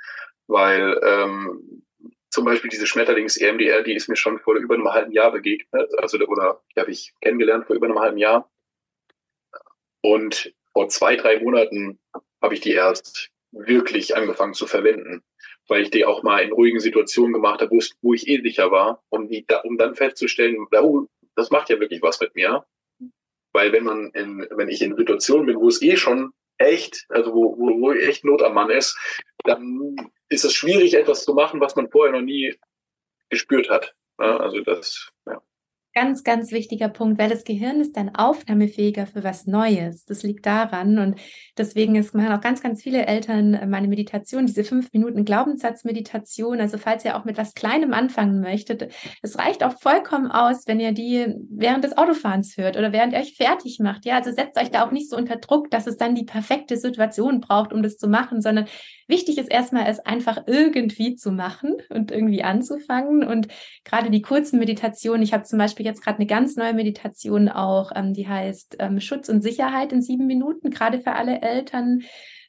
Weil ähm, zum Beispiel diese Schmetterlings-EMDR, die ist mir schon vor über einem halben Jahr begegnet, also oder die habe ich kennengelernt vor über einem halben Jahr. Und vor zwei, drei Monaten habe ich die erst wirklich angefangen zu verwenden, weil ich die auch mal in ruhigen Situationen gemacht habe, wo, ich eh sicher war, um, die, um dann festzustellen, oh, das macht ja wirklich was mit mir. Weil wenn man in, wenn ich in Situationen bin, wo es eh schon echt, also wo, wo, wo echt Not am Mann ist, dann ist es schwierig, etwas zu machen, was man vorher noch nie gespürt hat. Also das. Ganz, ganz wichtiger Punkt, weil das Gehirn ist dann aufnahmefähiger für was Neues. Das liegt daran und deswegen ist, machen auch ganz, ganz viele Eltern äh, meine Meditation, diese fünf Minuten Glaubenssatzmeditation. Also falls ihr auch mit was Kleinem anfangen möchtet, es reicht auch vollkommen aus, wenn ihr die während des Autofahrens hört oder während ihr euch fertig macht. Ja, also setzt euch da auch nicht so unter Druck, dass es dann die perfekte Situation braucht, um das zu machen, sondern wichtig ist erstmal, es einfach irgendwie zu machen und irgendwie anzufangen und gerade die kurzen Meditationen. Ich habe zum Beispiel jetzt gerade eine ganz neue Meditation auch, ähm, die heißt ähm, Schutz und Sicherheit in sieben Minuten, gerade für alle Eltern,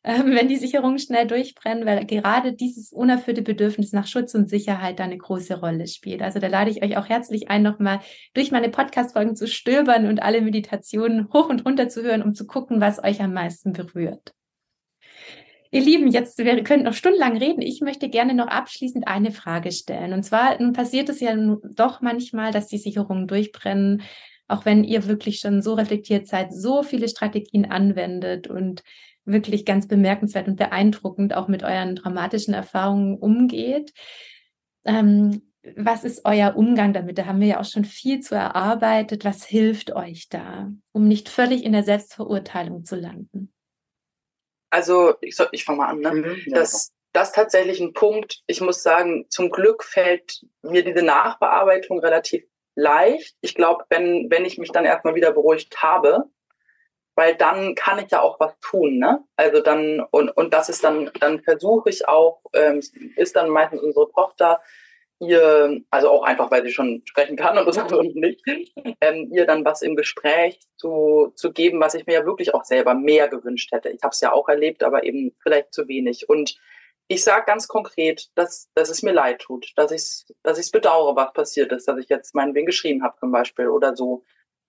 ähm, wenn die Sicherungen schnell durchbrennen, weil gerade dieses unerfüllte Bedürfnis nach Schutz und Sicherheit da eine große Rolle spielt. Also da lade ich euch auch herzlich ein, nochmal durch meine Podcast-Folgen zu stöbern und alle Meditationen hoch und runter zu hören, um zu gucken, was euch am meisten berührt. Ihr Lieben, jetzt wir können noch stundenlang reden. Ich möchte gerne noch abschließend eine Frage stellen. Und zwar passiert es ja doch manchmal, dass die Sicherungen durchbrennen, auch wenn ihr wirklich schon so reflektiert seid, so viele Strategien anwendet und wirklich ganz bemerkenswert und beeindruckend auch mit euren dramatischen Erfahrungen umgeht. Ähm, was ist euer Umgang damit? Da haben wir ja auch schon viel zu erarbeitet. Was hilft euch da, um nicht völlig in der Selbstverurteilung zu landen? Also ich, soll, ich fange mal an. Ne? Mhm, ja. Das, tatsächlich ein Punkt. Ich muss sagen, zum Glück fällt mir diese Nachbearbeitung relativ leicht. Ich glaube, wenn, wenn ich mich dann erstmal wieder beruhigt habe, weil dann kann ich ja auch was tun, ne? Also dann, und, und das ist dann, dann versuche ich auch, ähm, ist dann meistens unsere Tochter, ihr, also auch einfach, weil sie schon sprechen kann und das und nicht, ähm, ihr dann was im Gespräch zu, zu geben, was ich mir ja wirklich auch selber mehr gewünscht hätte. Ich habe es ja auch erlebt, aber eben vielleicht zu wenig. Und ich sage ganz konkret, dass, dass es mir leid tut, dass ich es dass ich's bedauere, was passiert ist, dass ich jetzt meinetwegen geschrien habe zum Beispiel oder so.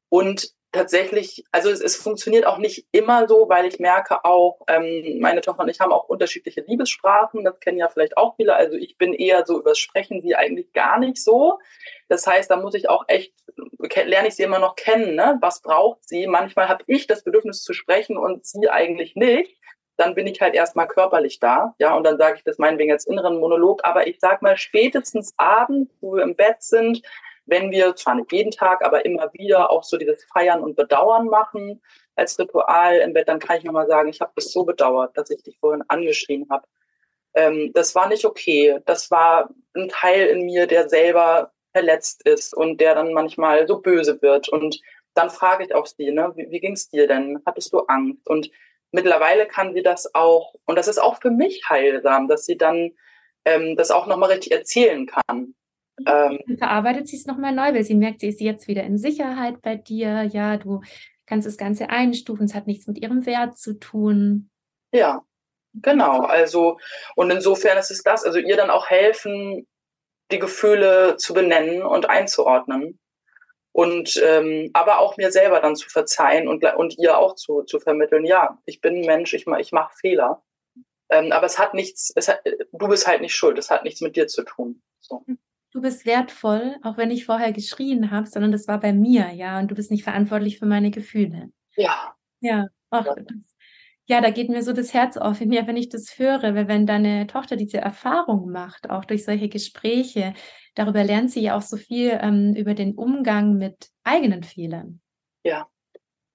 Und tatsächlich, also es, es funktioniert auch nicht immer so, weil ich merke auch, ähm, meine Tochter und ich haben auch unterschiedliche Liebessprachen, das kennen ja vielleicht auch viele. Also ich bin eher so übers Sprechen, sie eigentlich gar nicht so. Das heißt, da muss ich auch echt, lerne ich sie immer noch kennen, ne? Was braucht sie? Manchmal habe ich das Bedürfnis zu sprechen und sie eigentlich nicht dann bin ich halt erstmal körperlich da, ja, und dann sage ich das meinetwegen als inneren Monolog, aber ich sag mal spätestens abends, wo wir im Bett sind, wenn wir zwar nicht jeden Tag, aber immer wieder auch so dieses Feiern und Bedauern machen als Ritual im Bett, dann kann ich nochmal sagen, ich habe das so bedauert, dass ich dich vorhin angeschrien habe. Ähm, das war nicht okay. Das war ein Teil in mir, der selber verletzt ist und der dann manchmal so böse wird. Und dann frage ich auch sie, ne, wie, wie ging es dir denn? Hattest du Angst? Und mittlerweile kann sie das auch, und das ist auch für mich heilsam, dass sie dann ähm, das auch nochmal richtig erzählen kann. Ähm, verarbeitet sie es nochmal neu, weil sie merkt, sie ist jetzt wieder in Sicherheit bei dir. Ja, du kannst das Ganze einstufen, es hat nichts mit ihrem Wert zu tun. Ja, genau. Also, und insofern ist es das, also ihr dann auch helfen, die Gefühle zu benennen und einzuordnen und ähm, aber auch mir selber dann zu verzeihen und, und ihr auch zu, zu vermitteln, ja, ich bin ein Mensch, ich, ich mache Fehler. Ähm, aber es hat nichts, es hat, du bist halt nicht schuld, es hat nichts mit dir zu tun. So. Du bist wertvoll, auch wenn ich vorher geschrien habe, sondern das war bei mir, ja, und du bist nicht verantwortlich für meine Gefühle. Ja. Ja, auch ja. Das, ja, da geht mir so das Herz auf in mir, wenn ich das höre, weil wenn deine Tochter diese Erfahrung macht, auch durch solche Gespräche, darüber lernt sie ja auch so viel ähm, über den Umgang mit eigenen Fehlern. Ja.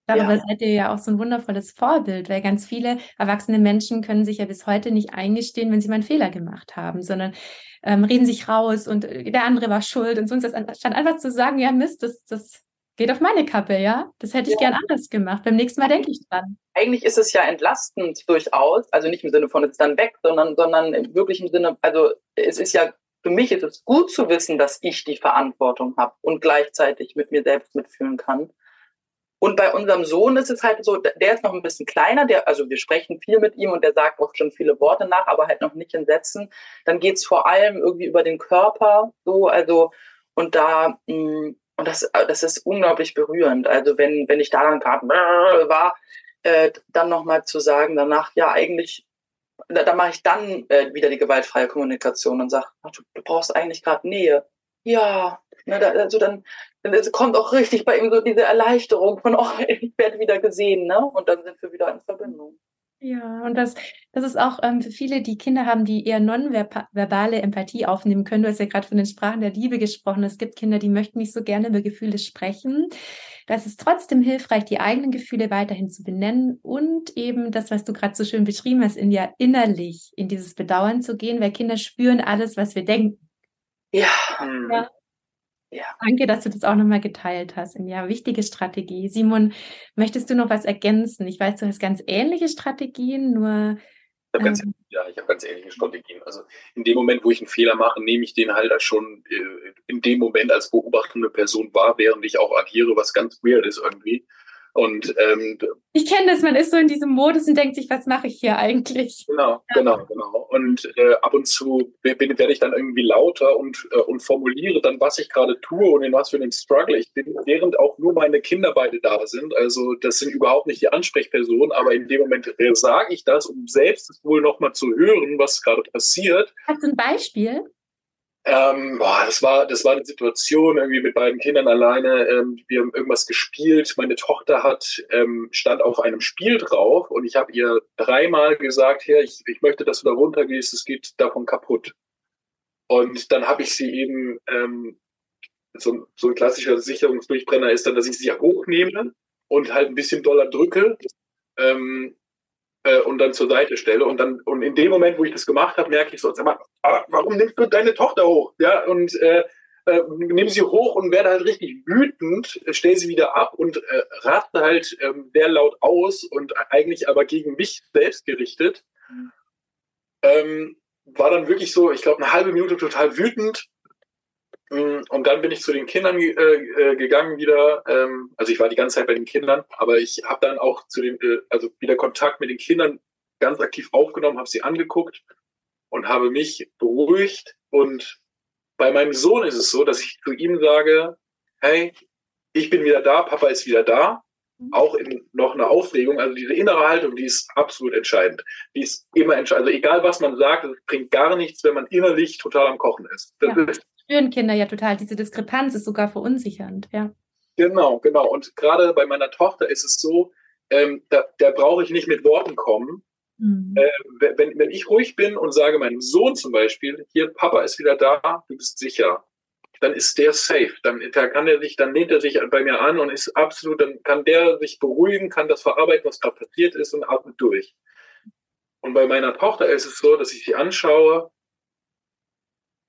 Darüber ja. seid ihr ja auch so ein wundervolles Vorbild, weil ganz viele erwachsene Menschen können sich ja bis heute nicht eingestehen, wenn sie mal einen Fehler gemacht haben, sondern ähm, reden sich raus und äh, der andere war schuld und sonst anstatt einfach zu sagen, ja Mist, das, das geht auf meine Kappe, ja, das hätte ich ja. gern anders gemacht. Beim nächsten Mal denke ich dran. Eigentlich ist es ja entlastend durchaus, also nicht im Sinne von jetzt dann weg, sondern, sondern wirklich im Sinne, also es ist ja für mich ist es gut zu wissen, dass ich die Verantwortung habe und gleichzeitig mit mir selbst mitfühlen kann. Und bei unserem Sohn ist es halt so, der ist noch ein bisschen kleiner, der, also wir sprechen viel mit ihm und der sagt auch schon viele Worte nach, aber halt noch nicht in Sätzen. Dann geht es vor allem irgendwie über den Körper so, also und da mm, und das, das ist unglaublich berührend. Also wenn, wenn ich da dann gerade war, äh, dann nochmal zu sagen danach, ja eigentlich da, da mache ich dann äh, wieder die gewaltfreie Kommunikation und sage, du, du brauchst eigentlich gerade Nähe. Ja, ne, da, also dann, dann kommt auch richtig bei ihm so diese Erleichterung von, oh, ich werde wieder gesehen, ne? Und dann sind wir wieder in Verbindung. Ja, und das, das ist auch ähm, für viele, die Kinder haben, die eher nonverbale Empathie aufnehmen können. Du hast ja gerade von den Sprachen der Liebe gesprochen. Es gibt Kinder, die möchten nicht so gerne über Gefühle sprechen. Das ist trotzdem hilfreich, die eigenen Gefühle weiterhin zu benennen und eben das, was du gerade so schön beschrieben hast, in ja innerlich in dieses Bedauern zu gehen, weil Kinder spüren alles, was wir denken. Ja. ja. Ja. Danke, dass du das auch nochmal geteilt hast. Ja, wichtige Strategie. Simon, möchtest du noch was ergänzen? Ich weiß, du hast ganz ähnliche Strategien, nur. Ich habe ganz, ähm, ja, ich habe ganz ähnliche Strategien. Also in dem Moment, wo ich einen Fehler mache, nehme ich den halt schon äh, in dem Moment als beobachtende Person wahr, während ich auch agiere, was ganz weird ist irgendwie. Und ähm, ich kenne das, man ist so in diesem Modus und denkt sich, was mache ich hier eigentlich? Genau, ja. genau, genau. Und äh, ab und zu werde ich dann irgendwie lauter und, äh, und formuliere dann, was ich gerade tue und in was für einem Struggle ich bin, während auch nur meine Kinder beide da sind. Also das sind überhaupt nicht die Ansprechpersonen, aber in dem Moment äh, sage ich das, um selbst wohl nochmal zu hören, was gerade passiert. Hast du ein Beispiel? Ähm, boah, das war, das war eine Situation irgendwie mit beiden Kindern alleine. Ähm, wir haben irgendwas gespielt. Meine Tochter hat ähm, stand auf einem Spiel drauf und ich habe ihr dreimal gesagt, hier, ich, ich möchte, dass du da runtergehst. Es geht davon kaputt. Und dann habe ich sie eben ähm, so, so ein klassischer Sicherungsdurchbrenner ist dann, dass ich sie hochnehme und halt ein bisschen doller drücke. Ähm, äh, und dann zur Seite stelle. Und dann, und in dem Moment, wo ich das gemacht habe, merke ich so, sag mal, ah, warum nimmst du deine Tochter hoch? Ja, und äh, äh, nehme sie hoch und werde halt richtig wütend, stelle sie wieder ab und äh, raste halt ähm, sehr laut aus und eigentlich aber gegen mich selbst gerichtet. Mhm. Ähm, war dann wirklich so, ich glaube, eine halbe Minute total wütend, und dann bin ich zu den Kindern äh, äh, gegangen wieder. Ähm, also ich war die ganze Zeit bei den Kindern, aber ich habe dann auch zu den, äh, also wieder Kontakt mit den Kindern ganz aktiv aufgenommen, habe sie angeguckt und habe mich beruhigt. Und bei meinem Sohn ist es so, dass ich zu ihm sage, hey, ich bin wieder da, Papa ist wieder da. Mhm. Auch in noch eine Aufregung. Also diese innere Haltung, die ist absolut entscheidend. Die ist immer entscheidend. Also egal was man sagt, es bringt gar nichts, wenn man innerlich total am Kochen ist. Das ja. ist spüren Kinder ja total. Diese Diskrepanz ist sogar verunsichernd, ja. Genau, genau. Und gerade bei meiner Tochter ist es so, ähm, da, da brauche ich nicht mit Worten kommen. Mhm. Äh, wenn, wenn ich ruhig bin und sage meinem Sohn zum Beispiel, hier, Papa ist wieder da, du bist sicher, dann ist der safe. Dann, da kann er sich, dann lehnt er sich bei mir an und ist absolut, dann kann der sich beruhigen, kann das verarbeiten, was gerade passiert ist und atmet durch. Und bei meiner Tochter ist es so, dass ich sie anschaue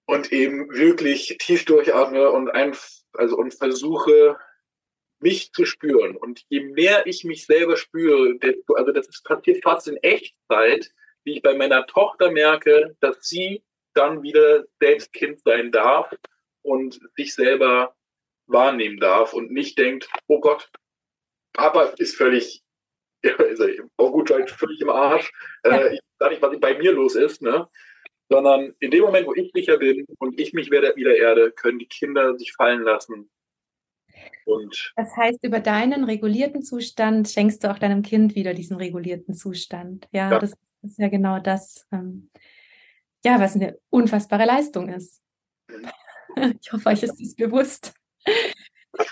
und eben wirklich tief durchatme und ein, also und versuche, mich zu spüren. Und je mehr ich mich selber spüre, desto, also das ist passiert fast in Echtzeit, wie ich bei meiner Tochter merke, dass sie dann wieder selbst Kind sein darf und sich selber wahrnehmen darf und nicht denkt, oh Gott, Papa ist völlig, ja, also, oh gut, völlig im Arsch. Äh, ich weiß nicht, was bei mir los ist, ne? Sondern in dem Moment, wo ich sicher bin und ich mich wieder, wieder erde, können die Kinder sich fallen lassen. Und das heißt, über deinen regulierten Zustand schenkst du auch deinem Kind wieder diesen regulierten Zustand. Ja, ja. das ist ja genau das, ähm, ja, was eine unfassbare Leistung ist. Mhm. Ich hoffe, euch ist das bewusst.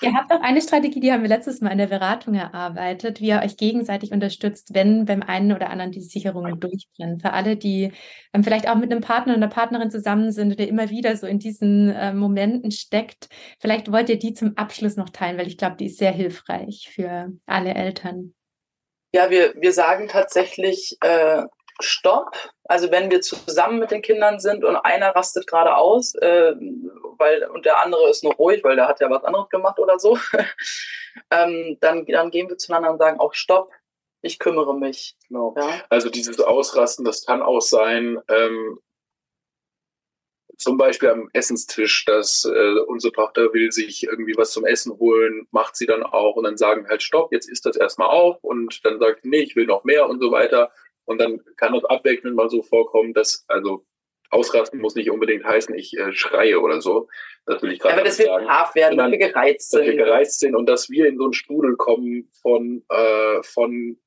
Ihr habt auch eine Strategie, die haben wir letztes Mal in der Beratung erarbeitet, wie ihr euch gegenseitig unterstützt, wenn beim einen oder anderen die Sicherungen durchbrennen. Für alle, die ähm, vielleicht auch mit einem Partner oder Partnerin zusammen sind oder immer wieder so in diesen äh, Momenten steckt, vielleicht wollt ihr die zum Abschluss noch teilen, weil ich glaube, die ist sehr hilfreich für alle Eltern. Ja, wir, wir sagen tatsächlich, äh, Stopp. Also wenn wir zusammen mit den Kindern sind und einer rastet gerade aus, äh, weil und der andere ist nur ruhig, weil der hat ja was anderes gemacht oder so, ähm, dann, dann gehen wir zueinander und sagen auch Stopp. Ich kümmere mich. Genau. Ja? Also dieses Ausrasten, das kann auch sein, ähm, zum Beispiel am Essenstisch, dass äh, unsere Tochter will sich irgendwie was zum Essen holen, macht sie dann auch und dann sagen halt Stopp, jetzt isst das erstmal auf und dann sagt, nee, ich will noch mehr und so weiter. Und dann kann das abwechselnd mal so vorkommen, dass, also ausrasten muss nicht unbedingt heißen, ich äh, schreie oder so. Das will ich gerade sagen. Aber das wird brav werden, dass wir gereizt sind. Dass wir gereizt sind und dass wir in so einen Strudel kommen von, äh, von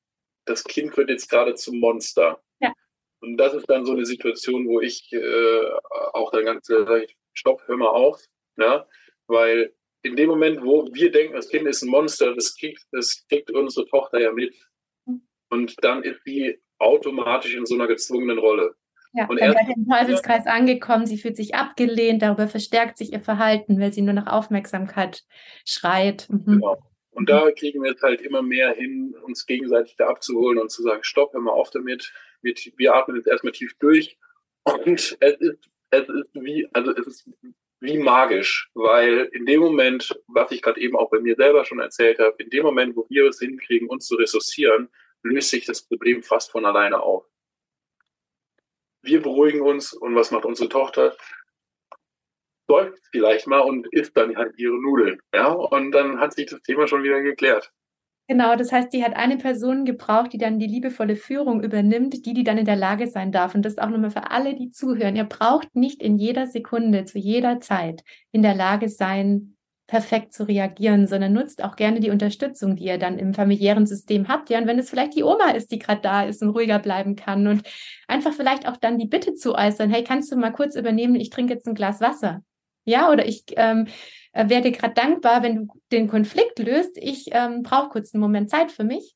das Kind wird jetzt gerade zum Monster. Ja. Und das ist dann so eine Situation, wo ich äh, auch dann ganz sage, stopp, hör mal auf. Ne? Weil in dem Moment, wo wir denken, das Kind ist ein Monster, das kriegt, das kriegt unsere Tochter ja mit. Hm. Und dann ist sie automatisch in so einer gezwungenen Rolle. Ja, und dann ihr im Teufelskreis angekommen, sie fühlt sich abgelehnt, darüber verstärkt sich ihr Verhalten, weil sie nur nach Aufmerksamkeit schreit. Mhm. Genau. Und da kriegen wir jetzt halt immer mehr hin, uns gegenseitig da abzuholen und zu sagen, stopp, hör mal auf damit. Wir, wir atmen jetzt erstmal tief durch. Und es ist, es ist wie, also es ist wie magisch, weil in dem Moment, was ich gerade eben auch bei mir selber schon erzählt habe, in dem Moment, wo wir es hinkriegen, uns zu ressourcieren, löst sich das Problem fast von alleine auf. Wir beruhigen uns und was macht unsere Tochter? Säuft vielleicht mal und isst dann halt ihre Nudeln. Ja, und dann hat sich das Thema schon wieder geklärt. Genau, das heißt, die hat eine Person gebraucht, die dann die liebevolle Führung übernimmt, die, die dann in der Lage sein darf. Und das auch nochmal für alle, die zuhören. Ihr braucht nicht in jeder Sekunde, zu jeder Zeit in der Lage sein, perfekt zu reagieren, sondern nutzt auch gerne die Unterstützung, die ihr dann im familiären System habt. Ja, und wenn es vielleicht die Oma ist, die gerade da ist und ruhiger bleiben kann und einfach vielleicht auch dann die Bitte zu äußern, hey, kannst du mal kurz übernehmen, ich trinke jetzt ein Glas Wasser. Ja, oder ich ähm, äh, werde gerade dankbar, wenn du den Konflikt löst. Ich ähm, brauche kurz einen Moment Zeit für mich.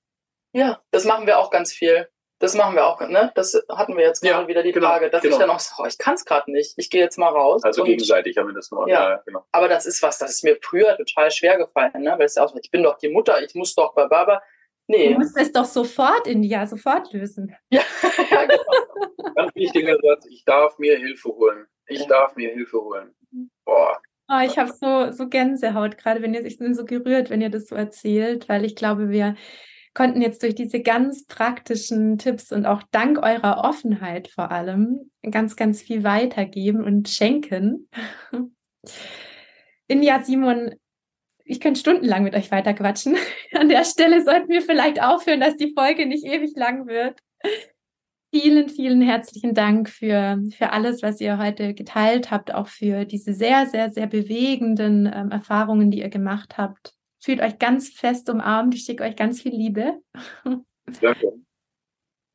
Ja, das machen wir auch ganz viel. Das machen wir auch, ne? Das hatten wir jetzt gerade ja, wieder die genau, Frage, dass genau. ich dann auch sage, oh, ich kann es gerade nicht, ich gehe jetzt mal raus. Also gegenseitig haben wir das gemacht. Ja, ja, genau. Aber das ist was, das ist mir früher total schwer gefallen, ne? Weil es ja auch, ich bin doch die Mutter, ich muss doch bei Baba. Nee. Du musst es doch sofort, in India, sofort lösen. Ja, ja genau. Ganz wichtiger Satz, ich darf mir Hilfe holen. Ich darf mir Hilfe holen. Boah. Oh, ich habe so, so Gänsehaut, gerade wenn ihr, ich bin so gerührt, wenn ihr das so erzählt, weil ich glaube, wir konnten jetzt durch diese ganz praktischen Tipps und auch dank eurer Offenheit vor allem ganz, ganz viel weitergeben und schenken. Inja, Simon, ich könnte stundenlang mit euch weiterquatschen. An der Stelle sollten wir vielleicht aufhören, dass die Folge nicht ewig lang wird. Vielen, vielen herzlichen Dank für, für alles, was ihr heute geteilt habt, auch für diese sehr, sehr, sehr bewegenden ähm, Erfahrungen, die ihr gemacht habt. Fühlt euch ganz fest umarmt. Ich schicke euch ganz viel Liebe. Danke.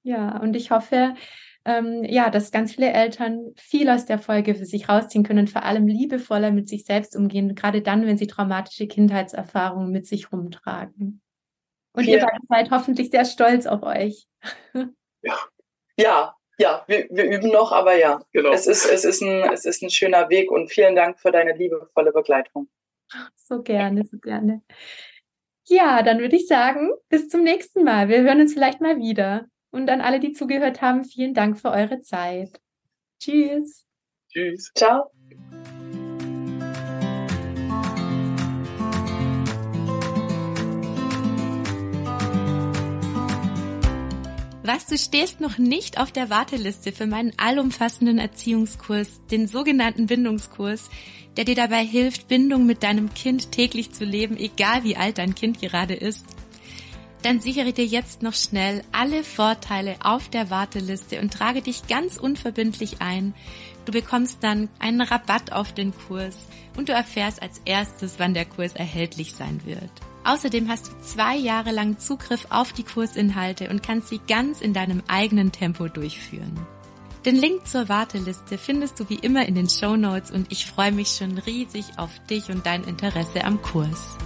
Ja, und ich hoffe, ähm, ja, dass ganz viele Eltern viel aus der Folge für sich rausziehen können und vor allem liebevoller mit sich selbst umgehen, gerade dann, wenn sie traumatische Kindheitserfahrungen mit sich rumtragen. Und ja. ihr seid hoffentlich sehr stolz auf euch. Ja, ja, ja, wir, wir üben noch, aber ja, genau. es, ist, es, ist ein, es ist ein schöner Weg und vielen Dank für deine liebevolle Begleitung. So gerne, so gerne. Ja, dann würde ich sagen, bis zum nächsten Mal. Wir hören uns vielleicht mal wieder. Und an alle, die zugehört haben, vielen Dank für eure Zeit. Tschüss. Tschüss. Ciao. Was, du stehst noch nicht auf der Warteliste für meinen allumfassenden Erziehungskurs, den sogenannten Bindungskurs, der dir dabei hilft, Bindung mit deinem Kind täglich zu leben, egal wie alt dein Kind gerade ist? Dann sichere dir jetzt noch schnell alle Vorteile auf der Warteliste und trage dich ganz unverbindlich ein. Du bekommst dann einen Rabatt auf den Kurs und du erfährst als erstes, wann der Kurs erhältlich sein wird. Außerdem hast du zwei Jahre lang Zugriff auf die Kursinhalte und kannst sie ganz in deinem eigenen Tempo durchführen. Den Link zur Warteliste findest du wie immer in den Show Notes und ich freue mich schon riesig auf dich und dein Interesse am Kurs.